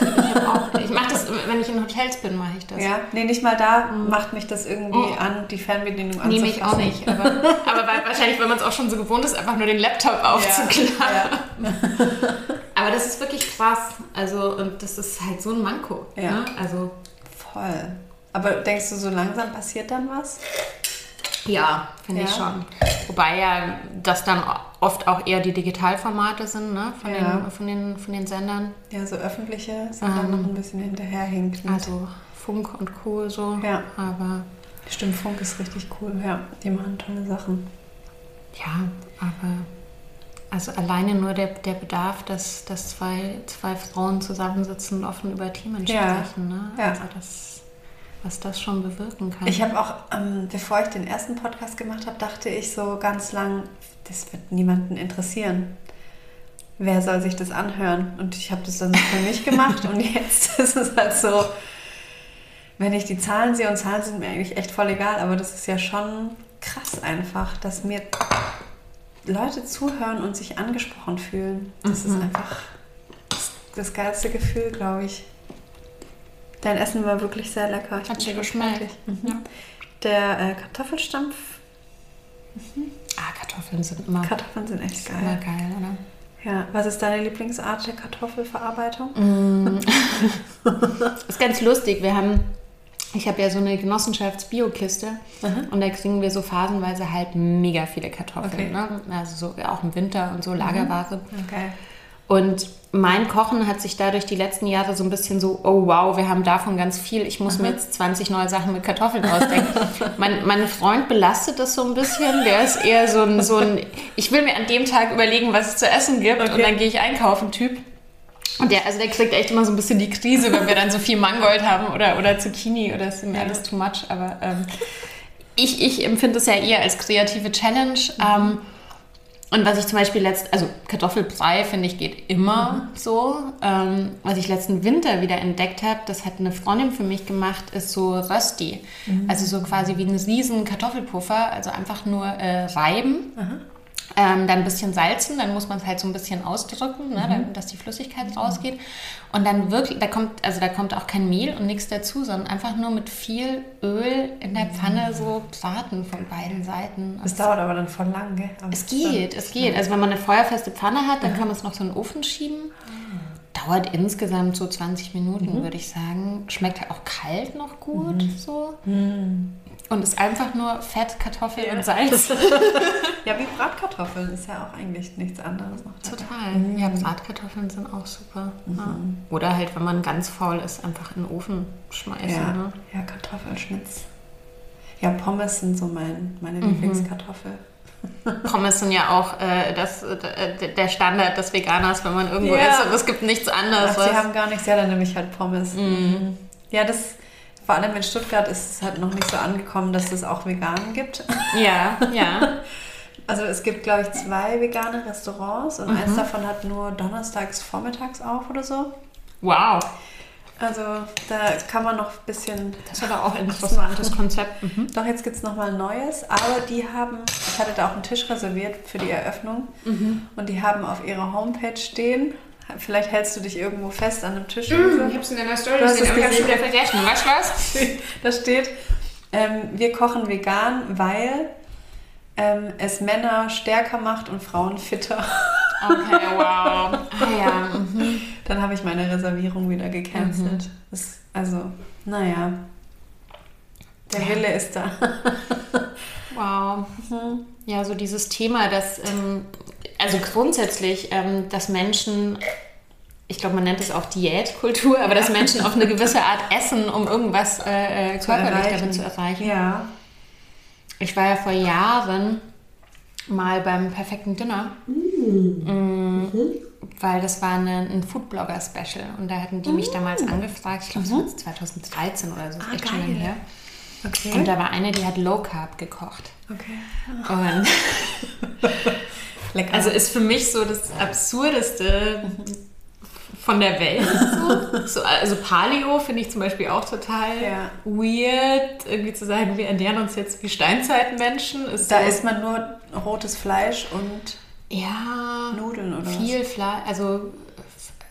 Ich, ich mache das, wenn ich in Hotels bin, mache ich das. Ja, nee, nicht mal da macht mich das irgendwie Oh. an, die Fernbedienung Nee, anzufassen. mich auch nicht. Aber, aber weil, wahrscheinlich, weil man es auch schon so gewohnt ist, einfach nur den Laptop aufzuklappen. Ja. Aber das ist wirklich krass. Also, und das ist halt so ein Manko. Ja. Ne? Also, Voll. Aber denkst du, so langsam passiert dann was? Ja, finde ich Ja. schon. Wobei ja das dann oft auch eher die Digitalformate sind, ne? Von, Ja. den, von, den, von den Sendern. Ja, so öffentliche sind dann noch ein bisschen hinterherhinken. Also Funk und Co. so. Ja. Aber Stimmt, Funk ist richtig cool. Ja, die machen tolle Sachen. ja, aber also alleine nur der, der Bedarf, dass, dass zwei, zwei Frauen zusammensitzen und offen über Themen Ja. sprechen. Ne? Ja. Also das, was das schon bewirken kann. Ich habe auch, ähm, bevor ich den ersten Podcast gemacht habe, dachte ich so ganz lang, das wird niemanden interessieren. Wer soll sich das anhören? Und ich habe das dann so für mich gemacht und jetzt ist es halt so, wenn ich die Zahlen sehe, und Zahlen sind mir eigentlich echt voll egal, aber das ist ja schon krass einfach, dass mir Leute zuhören und sich angesprochen fühlen. Das ist einfach das geilste Gefühl, glaube ich. Dein Essen war wirklich sehr lecker. Ich Hat dir schon geschmeckt? Mhm. Ja. Der äh, Kartoffelstampf, ah, Kartoffeln sind immer, Kartoffeln sind echt immer geil. geil, oder? Ja, was ist deine Lieblingsart der Kartoffelverarbeitung? Mm. ist ganz lustig. Wir haben, ich habe ja so eine Genossenschafts-Bio-Kiste und da kriegen wir so phasenweise halt mega viele Kartoffeln. Okay. Ne? Also so auch im Winter und so Lagerware. Okay. Und mein Kochen hat sich dadurch die letzten Jahre so ein bisschen so, oh wow, wir haben davon ganz viel. Ich muss mir jetzt 20 neue Sachen mit Kartoffeln ausdenken. mein, mein Freund belastet das so ein bisschen. Der ist eher so ein, so ein, ich will mir an dem Tag überlegen, was es zu essen gibt und Okay. dann gehe ich einkaufen, Typ. Und der, also der kriegt echt immer so ein bisschen die Krise, wenn wir dann so viel Mangold haben oder, oder Zucchini oder ist ihm alles too much. Aber ähm, ich, ich empfinde es ja eher als kreative Challenge. Ähm, und was ich zum Beispiel letzt, also Kartoffelbrei finde ich geht immer so. Ähm, was ich letzten Winter wieder entdeckt habe, das hat eine Freundin für mich gemacht, ist so Rösti. Also so quasi wie ein riesen Kartoffelpuffer, also einfach nur äh, reiben. Ähm, dann ein bisschen salzen, dann muss man es halt so ein bisschen ausdrücken, ne, dann, dass die Flüssigkeit rausgeht. Und dann wirklich, da kommt, also da kommt auch kein Mehl und nichts dazu, sondern einfach nur mit viel Öl in der Pfanne so braten von beiden Seiten. Das dauert aber dann voll lang, gell? Aber Es geht, es geht. Also wenn man eine feuerfeste Pfanne hat, dann kann man es noch so in den Ofen schieben. Dauert insgesamt so 20 Minuten, würde ich sagen. Schmeckt halt auch kalt noch gut so. Und ist einfach nur Fett, Kartoffel und Salz. Ja, wie Bratkartoffeln ist ja auch eigentlich nichts anderes noch. dabei. Total. Ja, Bratkartoffeln sind auch super. Ja. Oder halt, wenn man ganz faul ist, einfach in den Ofen schmeißen. Ja, Ne? ja, Kartoffelschnitz. Ja, Pommes sind so mein, meine Lieblingskartoffel. Pommes sind ja auch äh, das, äh, der Standard des Veganers, wenn man irgendwo Ja. ist und es gibt nichts anderes. Ach, sie haben gar nichts, ja, dann nehme ich halt Pommes. Mhm. Ja, das, vor allem in Stuttgart ist es halt noch nicht so angekommen, dass es auch vegan gibt. ja, ja. Also es gibt, glaube ich, zwei vegane Restaurants und Mhm. eins davon hat nur donnerstags vormittags auf oder so. Wow. Also da kann man noch ein bisschen... Das ist aber auch ein interessantes machen. Konzept. Mhm. Doch, jetzt gibt es nochmal neues, aber die haben, ich hatte da auch einen Tisch reserviert für die Eröffnung Mhm. und die haben auf ihrer Homepage stehen, vielleicht hältst du dich irgendwo fest an einem Tisch. Ich hab's in deiner Story gesehen, es aber ich hab's schon wieder vergessen. Du was? Da steht, ähm, wir kochen vegan, weil ähm, es Männer stärker macht und Frauen fitter. Okay, wow. Ah ja. Mhm. Dann habe ich meine Reservierung wieder gecancelt. Das, also, naja. Der. Wille ist da. Wow. Ja, so dieses Thema, dass, ähm, also grundsätzlich, ähm, dass Menschen, ich glaube, man nennt es auch Diätkultur, aber dass Menschen auf eine gewisse Art essen, um irgendwas äh, äh, körperlich damit zu erreichen. Ja. Ich war ja vor Jahren mal beim perfekten Dinner. Mm, Weil das war eine, ein Foodblogger-Special und da hatten die mich damals angefragt. Ich glaube, das war jetzt 2013 oder so, ist Ah, echt schon lange geil. her. Okay. Und da war eine, die hat Low Carb gekocht. okay. Und Lecker. also ist für mich so das absurdeste von der Welt. So. so also Paleo finde ich zum Beispiel auch total Ja. weird, irgendwie zu sagen, wir ernähren uns jetzt wie Steinzeitmenschen. Ist Da so, isst man nur rotes Fleisch und ja Nudeln oder viel Fleisch. Also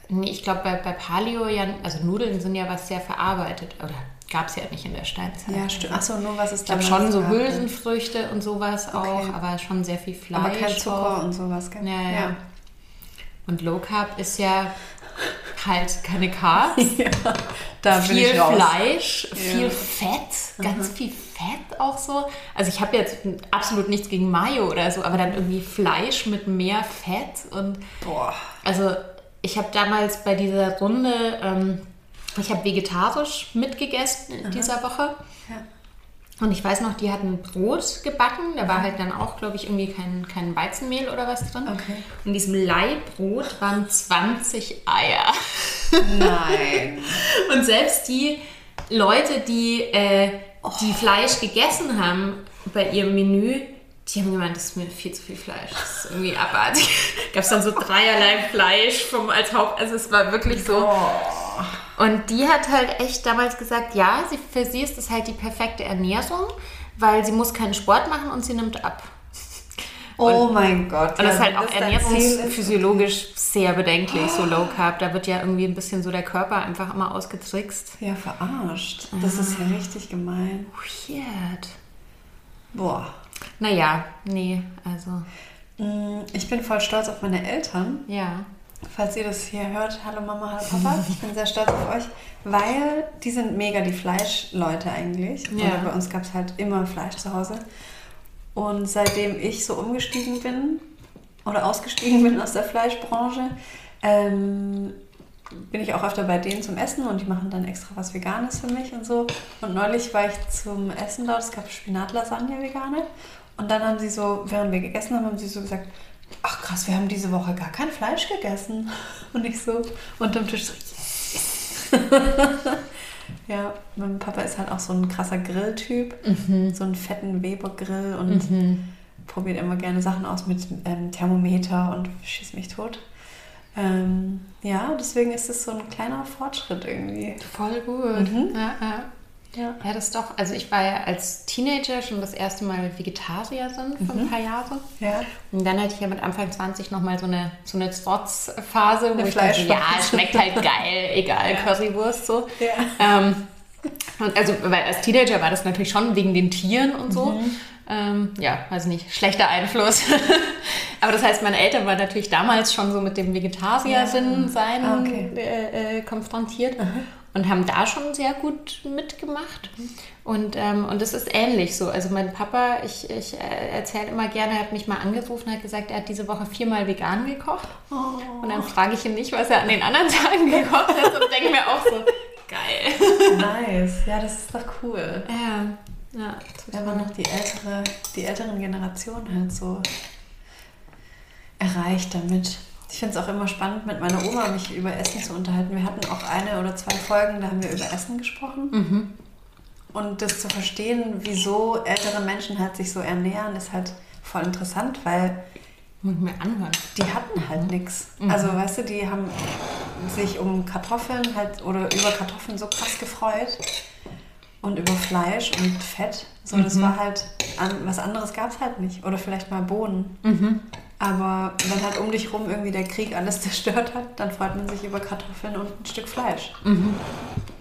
nee, ich glaube bei, bei Paleo ja, also Nudeln sind ja was sehr verarbeitet. Oder gab es ja nicht in der Steinzeit. Ja, stimmt. Achso, nur was ist Ich glaube schon so Hülsenfrüchte und sowas auch, Okay. aber schon sehr viel Fleisch. Aber kein Zucker auch. und sowas, gell? Ja, ja. Und Low Carb ist ja halt keine Carbs, ja. Da viel. Fleisch, Ja. viel Fett, ganz viel Fett auch so. Also ich habe jetzt absolut nichts gegen Mayo oder so, aber dann irgendwie Fleisch mit mehr Fett und Boah. also ich habe damals bei dieser Runde, ähm, ich habe vegetarisch mitgegessen in dieser Woche. Ja. Und ich weiß noch, die hatten Brot gebacken. Da war halt dann auch, glaube ich, irgendwie kein, kein Weizenmehl oder was drin. Okay. Und in diesem Leihbrot waren 20 Eier. Nein. Und selbst die Leute, die, äh, die Fleisch gegessen haben bei ihrem Menü, die haben gemeint, das ist mir viel zu viel Fleisch. Das ist irgendwie abartig. Gab es dann so dreierlei Fleisch vom, als Haupt. Also es war wirklich so. Und die hat halt echt damals gesagt, ja, sie, für sie ist das halt die perfekte Ernährung, weil sie muss keinen Sport machen und sie nimmt ab. Oh mein Gott. Und das ist halt auch ernährungsphysiologisch sehr bedenklich, so Low Carb. Da wird ja irgendwie ein bisschen so der Körper einfach immer ausgetrickst. Ja, verarscht. Das ist ja richtig gemein. Weird. Boah. Naja, nee, also, Mm, Ich bin voll stolz auf meine Eltern. ja. Falls ihr das hier hört, hallo Mama, hallo Papa. Ich bin sehr stolz auf euch, weil die sind mega die Fleischleute eigentlich. Ja. Oder bei uns gab es halt immer Fleisch zu Hause. Und seitdem ich so umgestiegen bin oder ausgestiegen bin aus der Fleischbranche, ähm, bin ich auch öfter bei denen zum Essen und die machen dann extra was Veganes für mich und so. Und neulich war ich zum Essen dort, es gab Spinatlasagne vegane. Und dann haben sie so, während wir gegessen haben, haben sie so gesagt, ach krass, wir haben diese Woche gar kein Fleisch gegessen. Und ich so unterm Tisch so, yes, ja, mein Papa ist halt auch so ein krasser Grilltyp. So einen fetten Weber-Grill und probiert immer gerne Sachen aus mit ähm, Thermometer und schießt mich tot. Ähm, ja, deswegen ist es so ein kleiner Fortschritt irgendwie. Voll gut. Mhm. Ja, ja. Ja. ja, das doch. Also ich war ja als Teenager schon das erste Mal Vegetarierin für ein paar Jahre. Ja. Und dann hatte ich ja mit Anfang 20 nochmal so eine, so eine Trotzphase, wo Eine ich dachte, ja, schmeckt halt geil, egal, Currywurst so. Ja. Ähm, und also, weil als Teenager war das natürlich schon wegen den Tieren und so. Mhm. Ähm, ja, weiß nicht, schlechter Einfluss. Aber das heißt, meine Eltern waren natürlich damals schon so mit dem Vegetarier-Sinn sein Ah, okay. äh, äh, konfrontiert und haben da schon sehr gut mitgemacht. Und, ähm, und das ist ähnlich so. Also mein Papa, ich, ich äh, erzähle immer gerne, er hat mich mal angerufen und hat gesagt, er hat diese Woche viermal vegan gekocht. Und dann frage ich ihn nicht, was er an den anderen Tagen gekocht hat und denke mir auch so, geil. Nice. Ja, das ist doch cool. Ja, ja, Wenn man noch die ältere, die älteren Generationen halt so erreicht damit. Ich finde es auch immer spannend, mit meiner Oma mich über Essen zu unterhalten. Wir hatten auch eine oder zwei Folgen, da haben wir über Essen gesprochen. Und das zu verstehen, wieso ältere Menschen halt sich so ernähren, ist halt voll interessant, weil Muss mir anhören. die hatten halt nichts. Also, weißt du, die haben sich um Kartoffeln halt oder über Kartoffeln so krass gefreut und über Fleisch und Fett. So, das war halt, an, was anderes gab es halt nicht. Oder vielleicht mal Bohnen. Aber wenn halt um dich rum irgendwie der Krieg alles zerstört hat, dann freut man sich über Kartoffeln und ein Stück Fleisch.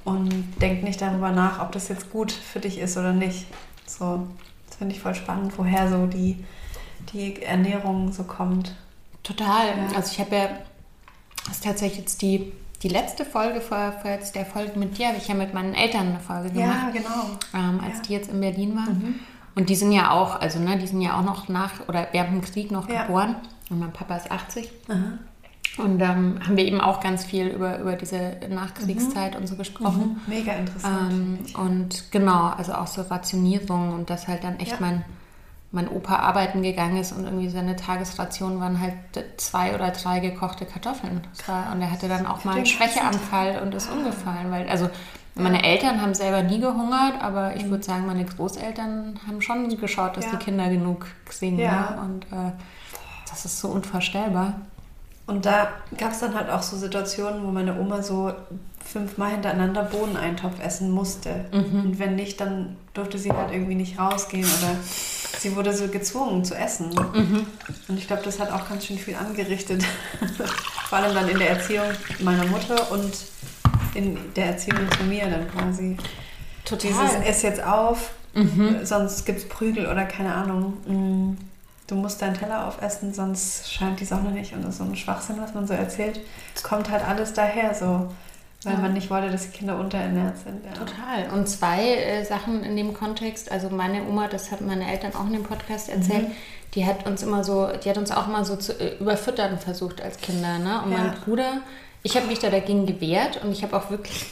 Und denkt nicht darüber nach, ob das jetzt gut für dich ist oder nicht. So, das finde ich voll spannend, woher so die, die Ernährung so kommt. Total. Ja. Also ich habe ja, das ist tatsächlich jetzt die, die letzte Folge vor, vor jetzt der Folge mit dir, habe ich ja mit meinen Eltern eine Folge gemacht, genau. ähm, als Ja. Mhm. die jetzt in Berlin waren. Und die sind ja auch, also ne, die sind ja auch noch nach oder während dem Krieg noch Ja. geboren. Und mein Papa ist 80. Und ähm, haben wir eben auch ganz viel über, über diese Nachkriegszeit und so gesprochen. Mega interessant. Ähm, und genau, also auch so Rationierung und dass halt dann echt Ja. mein, mein Opa arbeiten gegangen ist und irgendwie seine Tagesration waren halt zwei oder drei gekochte Kartoffeln. War, und er hatte dann auch mal einen Schwächeanfall und ist umgefallen, weil also meine Eltern haben selber nie gehungert, aber ich würde sagen, meine Großeltern haben schon geschaut, dass Mhm. Ja. die Kinder genug kriegen. Ja. Ne? Und äh, das ist so unvorstellbar. Und da gab es dann halt auch so Situationen, wo meine Oma so fünfmal hintereinander Bohneneintopf essen musste. Mhm. Und wenn nicht, dann durfte sie halt irgendwie nicht rausgehen oder sie wurde so gezwungen zu essen. Mhm. Und ich glaube, das hat auch ganz schön viel angerichtet. Vor allem dann in der Erziehung meiner Mutter und in der Erziehung von mir dann quasi. Total. Dieses Ess jetzt auf, Mhm. sonst gibt es Prügel oder keine Ahnung. Mm, Du musst deinen Teller aufessen, sonst scheint die Sonne nicht. Und das ist so ein Schwachsinn, was man so erzählt. Kommt halt alles daher so, weil Ja. man nicht wollte, dass die Kinder unterernährt sind. Ja. Total. Und zwei äh, Sachen in dem Kontext. Also meine Oma, das haben meine Eltern auch in dem Podcast erzählt, Mhm. die hat uns immer so, die hat uns auch immer so zu äh, überfüttern versucht als Kinder. Ne? Und Ja. mein Bruder, ich habe mich da dagegen gewehrt und ich habe auch wirklich,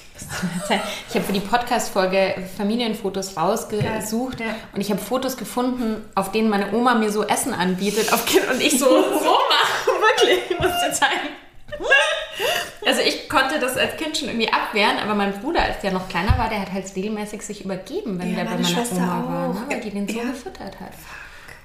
ich habe für die Podcast-Folge Familienfotos rausgesucht Ja. und ich habe Fotos gefunden, auf denen meine Oma mir so Essen anbietet auf Kind und ich so, so mache, wirklich, ich muss dir zeigen. Also ich konnte das als Kind schon irgendwie abwehren, aber mein Bruder, als der noch kleiner war, der hat halt regelmäßig sich übergeben, wenn Ja, der bei meine meiner Schwester Oma war, auch. ne? weil die den so Ja. gefüttert hat.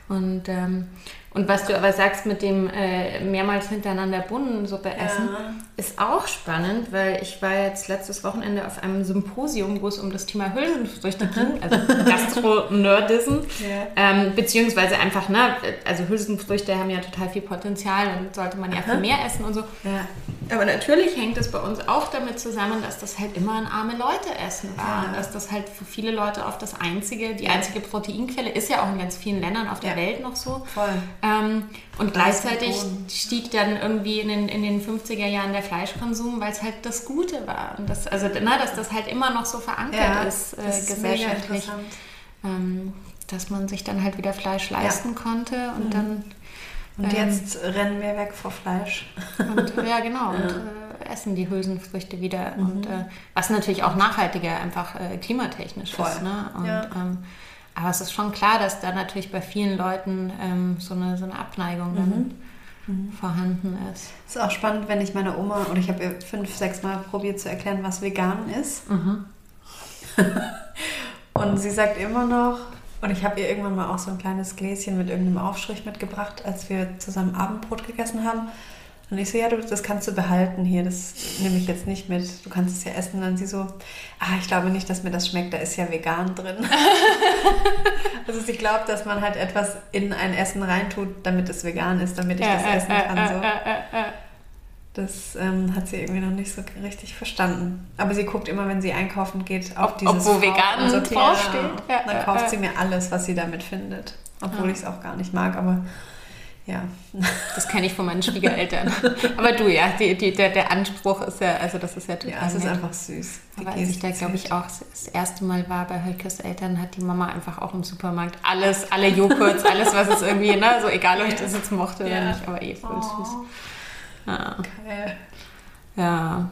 Und, ähm, und was du aber sagst mit dem äh, mehrmals hintereinander Bohnensuppe essen, ist auch spannend, weil ich war jetzt letztes Wochenende auf einem Symposium, wo es um das Thema Hülsenfrüchte ging, also Gastro-Nerdism, Ja. ähm, beziehungsweise einfach, ne, also Hülsenfrüchte haben ja total viel Potenzial und sollte man ja viel mehr essen und so. Ja. Aber natürlich hängt es bei uns auch damit zusammen, dass das halt immer ein arme Leute essen war. Ja. Und dass das halt für viele Leute oft das einzige, die einzige Proteinquelle ist ja auch in ganz vielen Ländern auf der Ja. Welt noch so. Voll. Ähm, und Reis gleichzeitig stieg dann irgendwie in den, in den 50er Jahren der Fleischkonsum, weil es halt das Gute war. Und das, also, na, dass das halt immer noch so verankert Ja, ist, äh, das ist gesellschaftlich. interessant. Ähm, dass man sich dann halt wieder Fleisch leisten konnte und dann Und Ähm. jetzt rennen wir weg vor Fleisch. Und, ja, genau. Und äh, essen die Hülsenfrüchte wieder. Mhm. Und äh, was natürlich auch nachhaltiger einfach äh, klimatechnisch Voll. ist. Ne? Und, Ja. Aber es ist schon klar, dass da natürlich bei vielen Leuten ähm, so, eine, so eine Abneigung dann Mhm. vorhanden ist. ist auch spannend, wenn ich meiner Oma, und ich habe ihr fünf, sechs Mal probiert zu erklären, was vegan ist. Mhm. und sie sagt immer noch, und ich habe ihr irgendwann mal auch so ein kleines Gläschen mit irgendeinem Aufstrich mitgebracht, als wir zusammen Abendbrot gegessen haben. Und ich so, ja, du, das kannst du behalten hier, das nehme ich jetzt nicht mit, du kannst es ja essen. Und dann sie so, ah, ich glaube nicht, dass mir das schmeckt, da ist ja vegan drin. also sie glaubt, dass man halt etwas in ein Essen reintut, damit es vegan ist, damit ich das essen kann. So. Das ähm, hat sie irgendwie noch nicht so richtig verstanden. Aber sie guckt immer, wenn sie einkaufen geht, auf Ob- dieses ob wo vegan Frauensortier. draufsteht. Ja, dann ja, kauft ja. sie mir alles, was sie damit findet. Obwohl Ja. ich es auch gar nicht mag, aber ja. Das kenne ich von meinen Schwiegereltern. Aber du, ja, die, die, der, der Anspruch ist ja, also das ist ja total Ja, es ist nett. einfach süß. Die Aber als ich da, glaube ich, zählt. auch das erste Mal war bei Hölkes Eltern, hat die Mama einfach auch im Supermarkt alles, alle Joghurts, alles, was es irgendwie, ne, so egal, ob ich das jetzt mochte oder Ja. nicht, aber eh voll süß. Oh, Ja. geil. ja.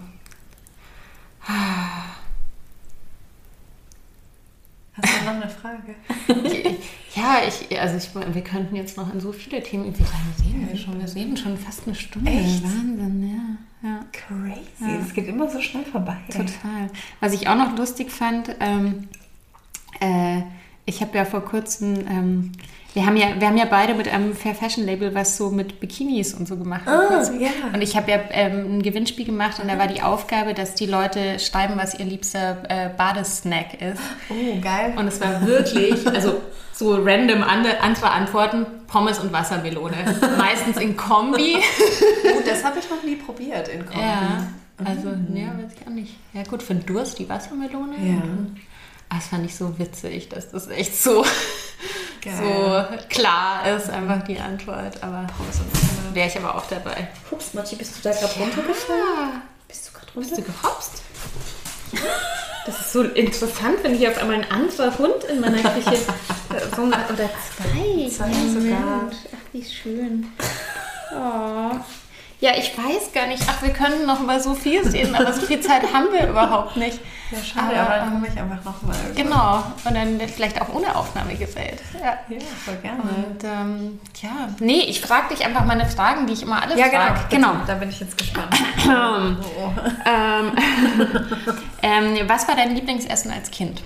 Hast du noch eine Frage? Ich, ja, ich, also ich, wir könnten jetzt noch an so viele Themen, wie lange sehen wir schon? Wir sehen schon fast eine Stunde. Echt? Wahnsinn, ja. ja. Crazy. Es geht immer so schnell vorbei. Total. Was ich auch noch lustig fand, ähm, äh, ich habe ja vor kurzem, ähm, wir, haben ja, wir haben ja beide mit einem Fair Fashion Label was so mit Bikinis und so gemacht. kurzem. ja. Und ich habe ja ähm, ein Gewinnspiel gemacht und da war die Aufgabe, dass die Leute schreiben, was ihr liebster äh, Badesnack ist. Oh, geil. Und es war wirklich, also so random andere, Antworten, Pommes und Wassermelone. Meistens in Kombi. Oh, das habe ich noch nie probiert in Kombi. Ja, also, ja, weiß ich auch nicht. Ja, gut, für den Durst die Wassermelone. Ja. Ah, das fand ich so witzig, dass das echt so, so klar ist, einfach die Antwort. Aber wäre ich aber auch dabei. Ups, Machi, bist du da gerade Ja, Bist du gerade bist du gehopst? Das ist so interessant, wenn hier auf einmal ein anderer Hund in meiner Küche äh, so eine, oder zwei. Zwei Ja, sogar. Mensch, Ach, wie schön. Oh. Ja, ich weiß gar nicht. Ach, wir könnten noch über so viel reden, aber so viel Zeit haben wir überhaupt nicht. Ja, schade, Aber, aber, dann ähm, komme ich einfach nochmal. Genau. Und dann vielleicht auch ohne Aufnahmegerät. Ja. Ja, voll gerne. Und ähm, ja, nee, ich frage dich einfach meine Fragen, die ich immer alle Ja, frage. genau. Da bin ich jetzt gespannt. Ähm, Oh. ähm, ähm, was war dein Lieblingsessen als Kind?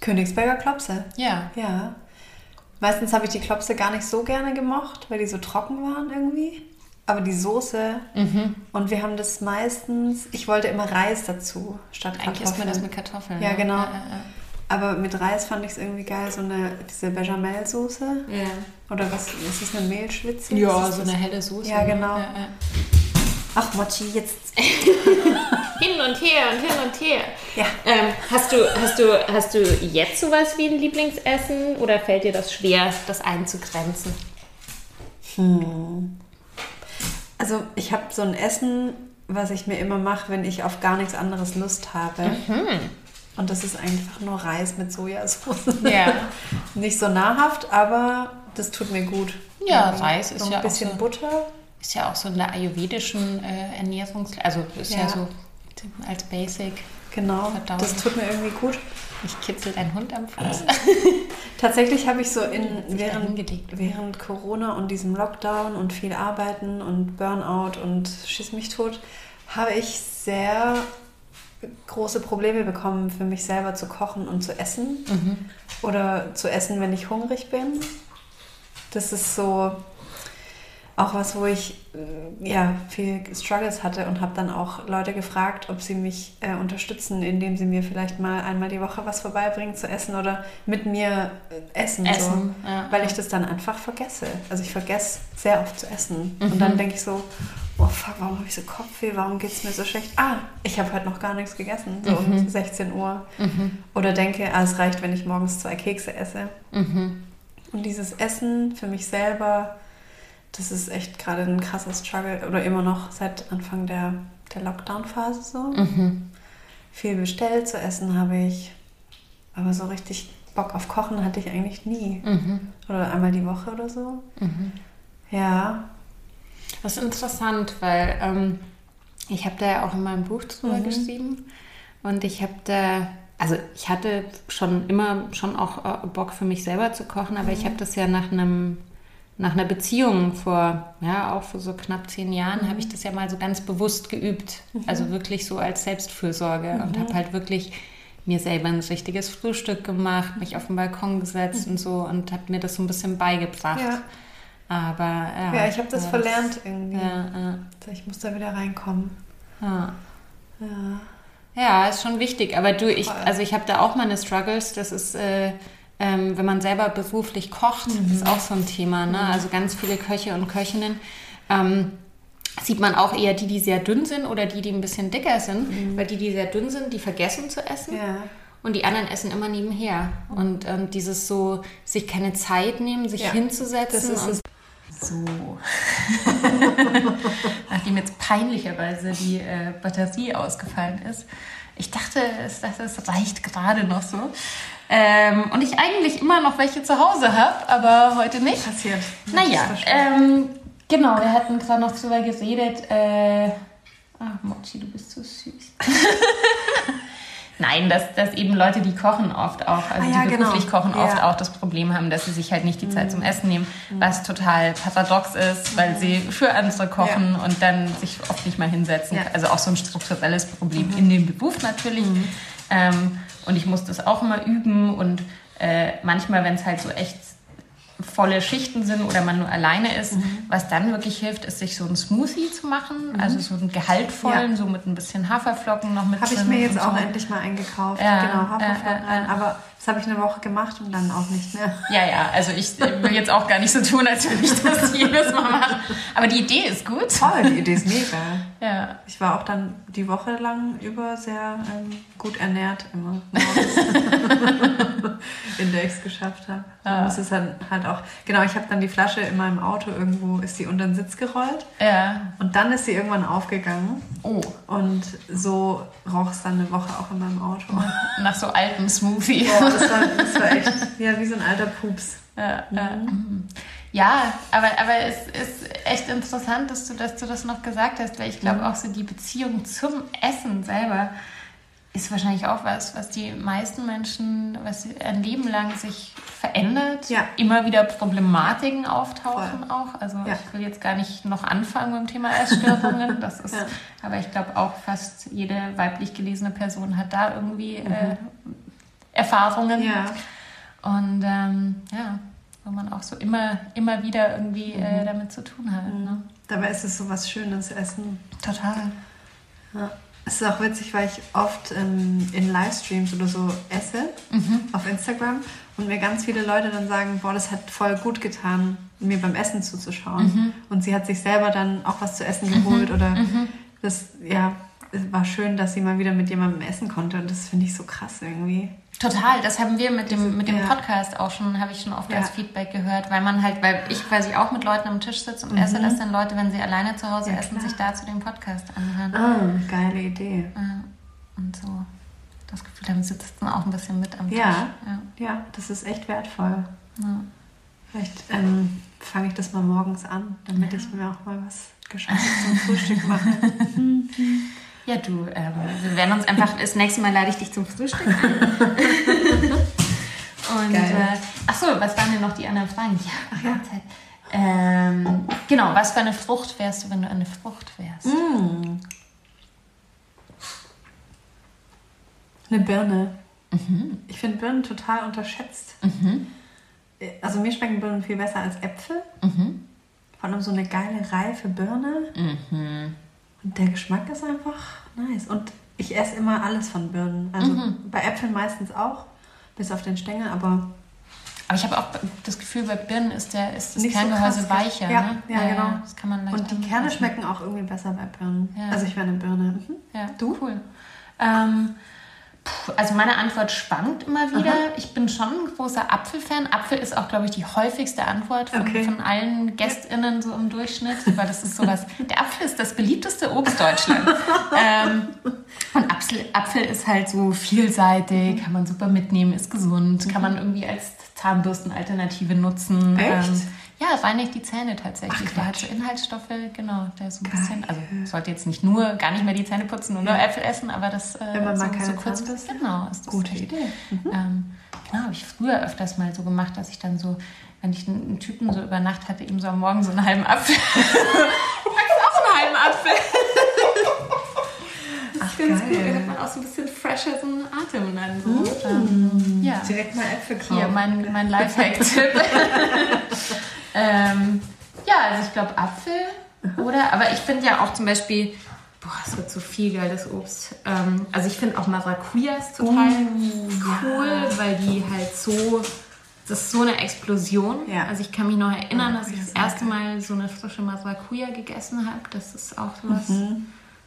Königsberger Klopse. Ja. Ja. Meistens habe ich die Klopse gar nicht so gerne gemocht, weil die so trocken waren irgendwie. aber die Soße. Und wir haben das meistens, ich wollte immer Reis dazu statt Kartoffeln. Eigentlich isst man das mit Kartoffeln. Ja, ne? genau. Ja, ja, Aber mit Reis fand ich es irgendwie geil, so eine, diese Bechamel-Soße. ja. Oder was, ist das eine Mehlschwitze? Ja, Ist so eine helle Soße. Ja, genau. Ja. Ach, Mochi, jetzt. Hin und her und hin und her. Ja. Ähm, hast, du, hast, du, hast du jetzt sowas wie ein Lieblingsessen oder fällt dir das schwer, das einzugrenzen? Also, ich habe so ein Essen, was ich mir immer mache, wenn ich auf gar nichts anderes Lust habe. Mhm. Und das ist einfach nur Reis mit Sojasauce. Ja. Nicht so nahrhaft, aber das tut mir gut. Ja, Ähm, Reis ist so ein ja auch bisschen so- Butter. Ist ja auch so in der ayurvedischen äh, Ernährungs... Also ist ja. Ja. so als Basic. Genau, Verdauung. das tut mir irgendwie gut. Ich kitzel deinen Hund am Fuß. Tatsächlich habe ich so in, während, während Corona und diesem Lockdown und viel Arbeiten und Burnout und Schiss mich tot, habe ich sehr große Probleme bekommen, für mich selber zu kochen und zu essen. Oder zu essen, wenn ich hungrig bin. Das ist so auch was, wo ich äh, ja, viel Struggles hatte und habe dann auch Leute gefragt, ob sie mich äh, unterstützen, indem sie mir vielleicht mal einmal die Woche was vorbeibringen zu essen oder mit mir äh, essen. Essen, so, ja, weil ich das dann einfach vergesse. Also ich vergesse sehr oft zu essen. Mhm. Und dann denke ich so, oh fuck, warum habe ich so Kopfweh? Warum geht es mir so schlecht? Ah, ich habe heute noch gar nichts gegessen, so Mhm. um 16 Uhr. Oder denke, ah, es reicht, wenn ich morgens zwei Kekse esse. Mhm. Und dieses Essen für mich selber, das ist echt gerade ein krasser Struggle oder immer noch seit Anfang der, der Lockdown-Phase so. Mhm. Viel bestellt zu essen habe ich, aber so richtig Bock auf Kochen hatte ich eigentlich nie. Mhm. Oder einmal die Woche oder so. Mhm. Ja, Das ist interessant, weil ähm, ich habe da ja auch in meinem Buch drüber Mhm. geschrieben und ich habe da, also ich hatte schon immer schon auch äh, Bock für mich selber zu kochen, aber Mhm. ich habe das ja nach einem nach einer Beziehung vor, ja, auch vor so knapp zehn Jahren, Mhm. habe ich das ja mal so ganz bewusst geübt. Also wirklich so als Selbstfürsorge und Mhm. habe halt wirklich mir selber ein richtiges Frühstück gemacht, mich auf den Balkon gesetzt und so und habe mir das so ein bisschen beigebracht. Mhm. Ja. Aber ja. ja ich habe das ja, verlernt irgendwie. Ja, Ich muss da wieder reinkommen. ja. Ja. Ist schon wichtig. Aber du, ich, also ich habe da auch meine Struggles. Das ist, äh, ähm, wenn man selber beruflich kocht, Mhm. ist auch so ein Thema. Ne? Also ganz viele Köche und Köchinnen. Ähm, sieht man auch eher die, die sehr dünn sind oder die, die ein bisschen dicker sind. Weil die, die sehr dünn sind, die vergessen zu essen. Mhm. Ja. Und die anderen essen immer nebenher. Und ähm, dieses so, sich keine Zeit nehmen, sich Ja, hinzusetzen. das ist und es. So. Nachdem jetzt peinlicherweise die äh, Batterie ausgefallen ist. Ich dachte, es, dachte, es reicht gerade noch so. Ähm, und ich eigentlich immer noch welche zu Hause habe, aber heute nicht. Passiert. Naja, ähm, genau, wir hatten gerade noch drüber geredet. Äh, ach, Mochi, du bist so süß. Nein, dass, dass eben Leute, die kochen oft auch, also Ah ja, die beruflich genau. kochen, Ja. Mhm. oft auch das Problem haben, dass sie sich halt nicht die Zeit zum Essen nehmen, was total paradox ist, weil sie für andere kochen und dann sich oft nicht mal hinsetzen. Ja. Also auch so ein strukturelles Problem in dem Beruf natürlich. Ähm, und ich muss das auch immer üben und äh, manchmal, wenn es halt so echt volle Schichten sind oder man nur alleine ist, Mhm. was dann wirklich hilft, ist sich so ein Smoothie zu machen, also so einen gehaltvollen, Ja. so mit ein bisschen Haferflocken noch mit Habe ich mir jetzt und auch so. endlich mal eingekauft. Ja, genau, Haferflocken äh, äh, rein. Aber das habe ich eine Woche gemacht und dann auch nicht mehr. Ja, ja, also ich will jetzt auch gar nicht so tun, als würde ich das jedes Mal machen. Aber die Idee ist gut. Toll, die Idee ist mega. Ja. Ich war auch dann die Woche lang über sehr ähm, gut ernährt immer. morgens. in der ich es geschafft habe. Man muss es dann halt auch. Genau, ich habe dann die Flasche in meinem Auto irgendwo, ist sie unter den Sitz gerollt Ja. und dann ist sie irgendwann aufgegangen. Oh, Und so roch es dann eine Woche auch in meinem Auto. nach so altem Smoothie. Boah, das war, das war echt ja, wie so ein alter Pups. Ja, ja. Ja aber, aber es ist echt interessant, dass du, dass du das noch gesagt hast, weil ich glaube auch so die Beziehung zum Essen selber ist wahrscheinlich auch was, was die meisten Menschen, was sie ein Leben lang sich verändert, Ja. immer wieder Problematiken auftauchen Voll. auch. Also Ja. ich will jetzt gar nicht noch anfangen beim Thema Essstörungen. Das ist, Ja. aber ich glaube auch fast jede weiblich gelesene Person hat da irgendwie äh, Erfahrungen. Ja. Und ähm, ja, wo man auch so immer, immer wieder irgendwie äh, damit zu tun hat. Ne? Dabei ist es so was Schönes, Essen. Total. Ja. Es ist auch witzig, weil ich oft ähm, in Livestreams oder so esse auf Instagram und mir ganz viele Leute dann sagen, boah, das hat voll gut getan, mir beim Essen zuzuschauen. Und sie hat sich selber dann auch was zu essen geholt oder das, ja, es war schön, dass sie mal wieder mit jemandem essen konnte und das finde ich so krass irgendwie. Total, das haben wir mit dem, mit dem Ja. Podcast auch schon, habe ich schon oft Ja. als Feedback gehört, weil man halt, weil ich quasi auch mit Leuten am Tisch sitze und esse, dass dann Leute, wenn sie alleine zu Hause Mhm. Ja, essen, klar. sich dazu den Podcast anhören. Ah, geile Idee. Und so das Gefühl haben, sie sitzen auch ein bisschen mit am Tisch. Ja. Ja. Das ist echt wertvoll. Vielleicht ähm, fange ich das mal morgens an, damit ich mir auch mal was Gescheites zum Frühstück mache. Ja, du, ähm, wir werden uns einfach, das nächste Mal lade ich dich zum Frühstück ein. Und, Geil. äh, ach so, was waren denn noch die anderen Fragen? Ja, ach ja. Zeit. Ähm, genau, was für eine Frucht wärst du, wenn du eine Frucht wärst? Mm. Eine Birne. Ich finde Birnen total unterschätzt. Also mir schmecken Birnen viel besser als Äpfel. Vor allem so eine geile, reife Birne. Und der Geschmack ist einfach nice. Und ich esse immer alles von Birnen. Also bei Äpfeln meistens auch, bis auf den Stängel, aber Aber ich habe auch das Gefühl, bei Birnen ist, der, ist das so Kerngehäuse krass, weicher. ja, ne? ja, genau. Das kann man und die. Kerne schmecken auch irgendwie besser bei Birnen. Ja. Also ich wäre eine Birne. Mhm. Ja, du? Cool. Ähm, also meine Antwort schwankt immer wieder. Ich bin schon ein großer Apfelfan. Apfel ist auch, glaube ich, die häufigste Antwort von, Okay. von allen GästInnen so im Durchschnitt, weil das ist sowas. Der Apfel ist das beliebteste Obst Deutschlands. ähm, und Apfel, Apfel ist halt so vielseitig, kann man super mitnehmen, ist gesund, kann man irgendwie als Zahnbürstenalternative nutzen. Echt? Ähm, ja, reinigt die Zähne tatsächlich. Ach, der hat so Inhaltsstoffe, genau, der so ein Geil. bisschen, also sollte jetzt nicht nur, gar nicht mehr die Zähne putzen und nur Äpfel essen, aber das äh, Wenn man so, mal keine so kurz, hat? genau, ist das Gute echt, Idee. Ähm, genau, habe ich früher öfters mal so gemacht, dass ich dann so, wenn ich einen, Typen so über Nacht hatte, ihm so am Morgen so einen halben Apfel. Auch einen halben Apfel? Ach, Ganz gut, da geil. hat man auch so ein bisschen fresher so einen Atem dann so. Ähm, ja. Direkt mal Äpfel kaufen. Hier, mein, mein Lifehack-Tipp. ähm, ja, also ich glaube Apfel, oder? Aber ich finde ja auch zum Beispiel, boah, es wird so viel geiles Obst. Ähm, also ich finde auch Maracujas total cool, weil die halt so, das ist so eine Explosion. Ja. Also ich kann mich noch erinnern, dass ich das erste Mal so eine frische Maracuja gegessen habe. Das ist auch sowas,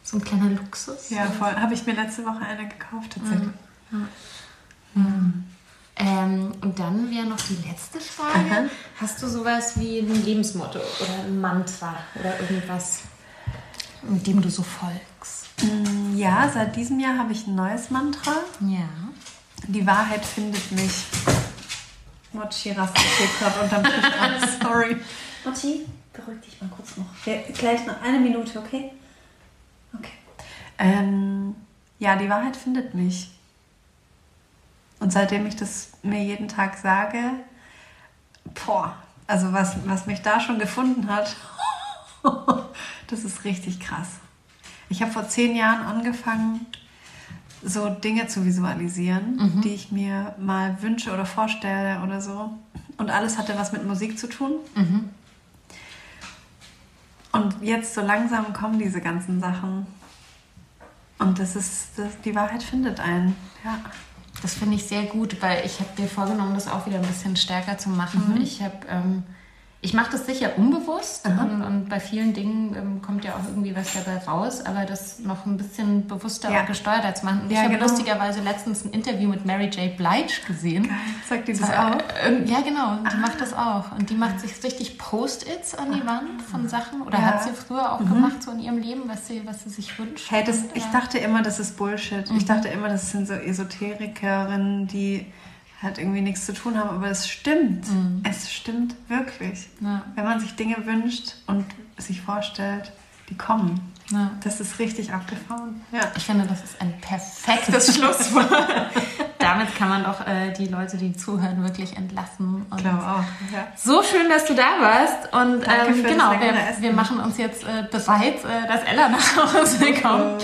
so ein kleiner Luxus. Ja, voll. Habe ich mir letzte Woche eine gekauft, tatsächlich. Ähm, und dann wäre noch die letzte Frage. Hast du sowas wie ein Lebensmotto oder ein Mantra oder irgendwas, mit dem du so folgst? Mm, Ja, seit diesem Jahr habe ich ein neues Mantra. Ja. Die Wahrheit findet mich. Mochi rastet gerade unterm Tisch ab. Sorry. Mochi, beruhig dich mal kurz noch. Ja, gleich noch eine Minute, okay? Okay. Ähm, ja, die Wahrheit findet mich. Und seitdem ich das mir jeden Tag sage, boah, also was, was mich da schon gefunden hat, das ist richtig krass. Ich habe vor zehn Jahren angefangen, so Dinge zu visualisieren, die ich mir mal wünsche oder vorstelle oder so. Und alles hatte was mit Musik zu tun. Und jetzt so langsam kommen diese ganzen Sachen. Und das ist, das, die Wahrheit findet einen. Ja. Das finde ich sehr gut, weil ich habe mir vorgenommen, das auch wieder ein bisschen stärker zu machen. Ich habe, ähm, ich mache das sicher unbewusst und, und bei vielen Dingen ähm, kommt ja auch irgendwie was dabei raus, aber das noch ein bisschen bewusster Ja. und gesteuerter zu machen. Und ich Ja, habe genau. lustigerweise letztens ein Interview mit Mary J. Blige gesehen. Sagt die das Äh, auch? äh, Ja, genau. Die macht das auch. Und die macht sich richtig Post-its an die Wand von Sachen. Oder Ja. hat sie früher auch gemacht, so in ihrem Leben, was sie, was sie sich wünscht. Hey, das, Und, ich äh, dachte immer, das ist Bullshit. Ich dachte immer, das sind so Esoterikerinnen, die halt irgendwie nichts zu tun haben. Aber es stimmt. Es stimmt wirklich. Ja. Wenn man sich Dinge wünscht und sich vorstellt, die kommen. Ja. Das ist richtig abgefahren. Ja. Ich finde, das ist ein perfektes Schlusswort. damit kann man doch äh, die Leute, die zuhören, wirklich entlassen. Und ich glaube auch. Ja. So schön, dass du da warst. Und ähm, genau, wir, wir, machen uns jetzt äh, bereit, äh, dass Ella nach Hause kommt.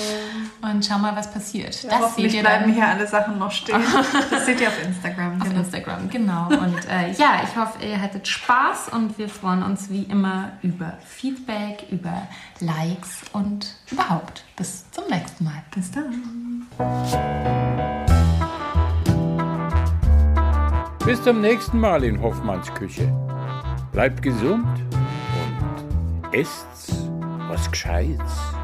Und schau mal, was passiert. Ja, das hoffentlich seht ihr bleiben dann. hier alle Sachen noch stehen. Das seht ihr auf Instagram. Auf genau. Instagram, genau. Und äh, ja, ich hoffe, ihr hattet Spaß und wir freuen uns wie immer über Feedback, über Likes und überhaupt. Bis zum nächsten Mal. Bis dann. Bis zum nächsten Mal in Hoffmanns Küche. Bleibt gesund und esst was Gescheites.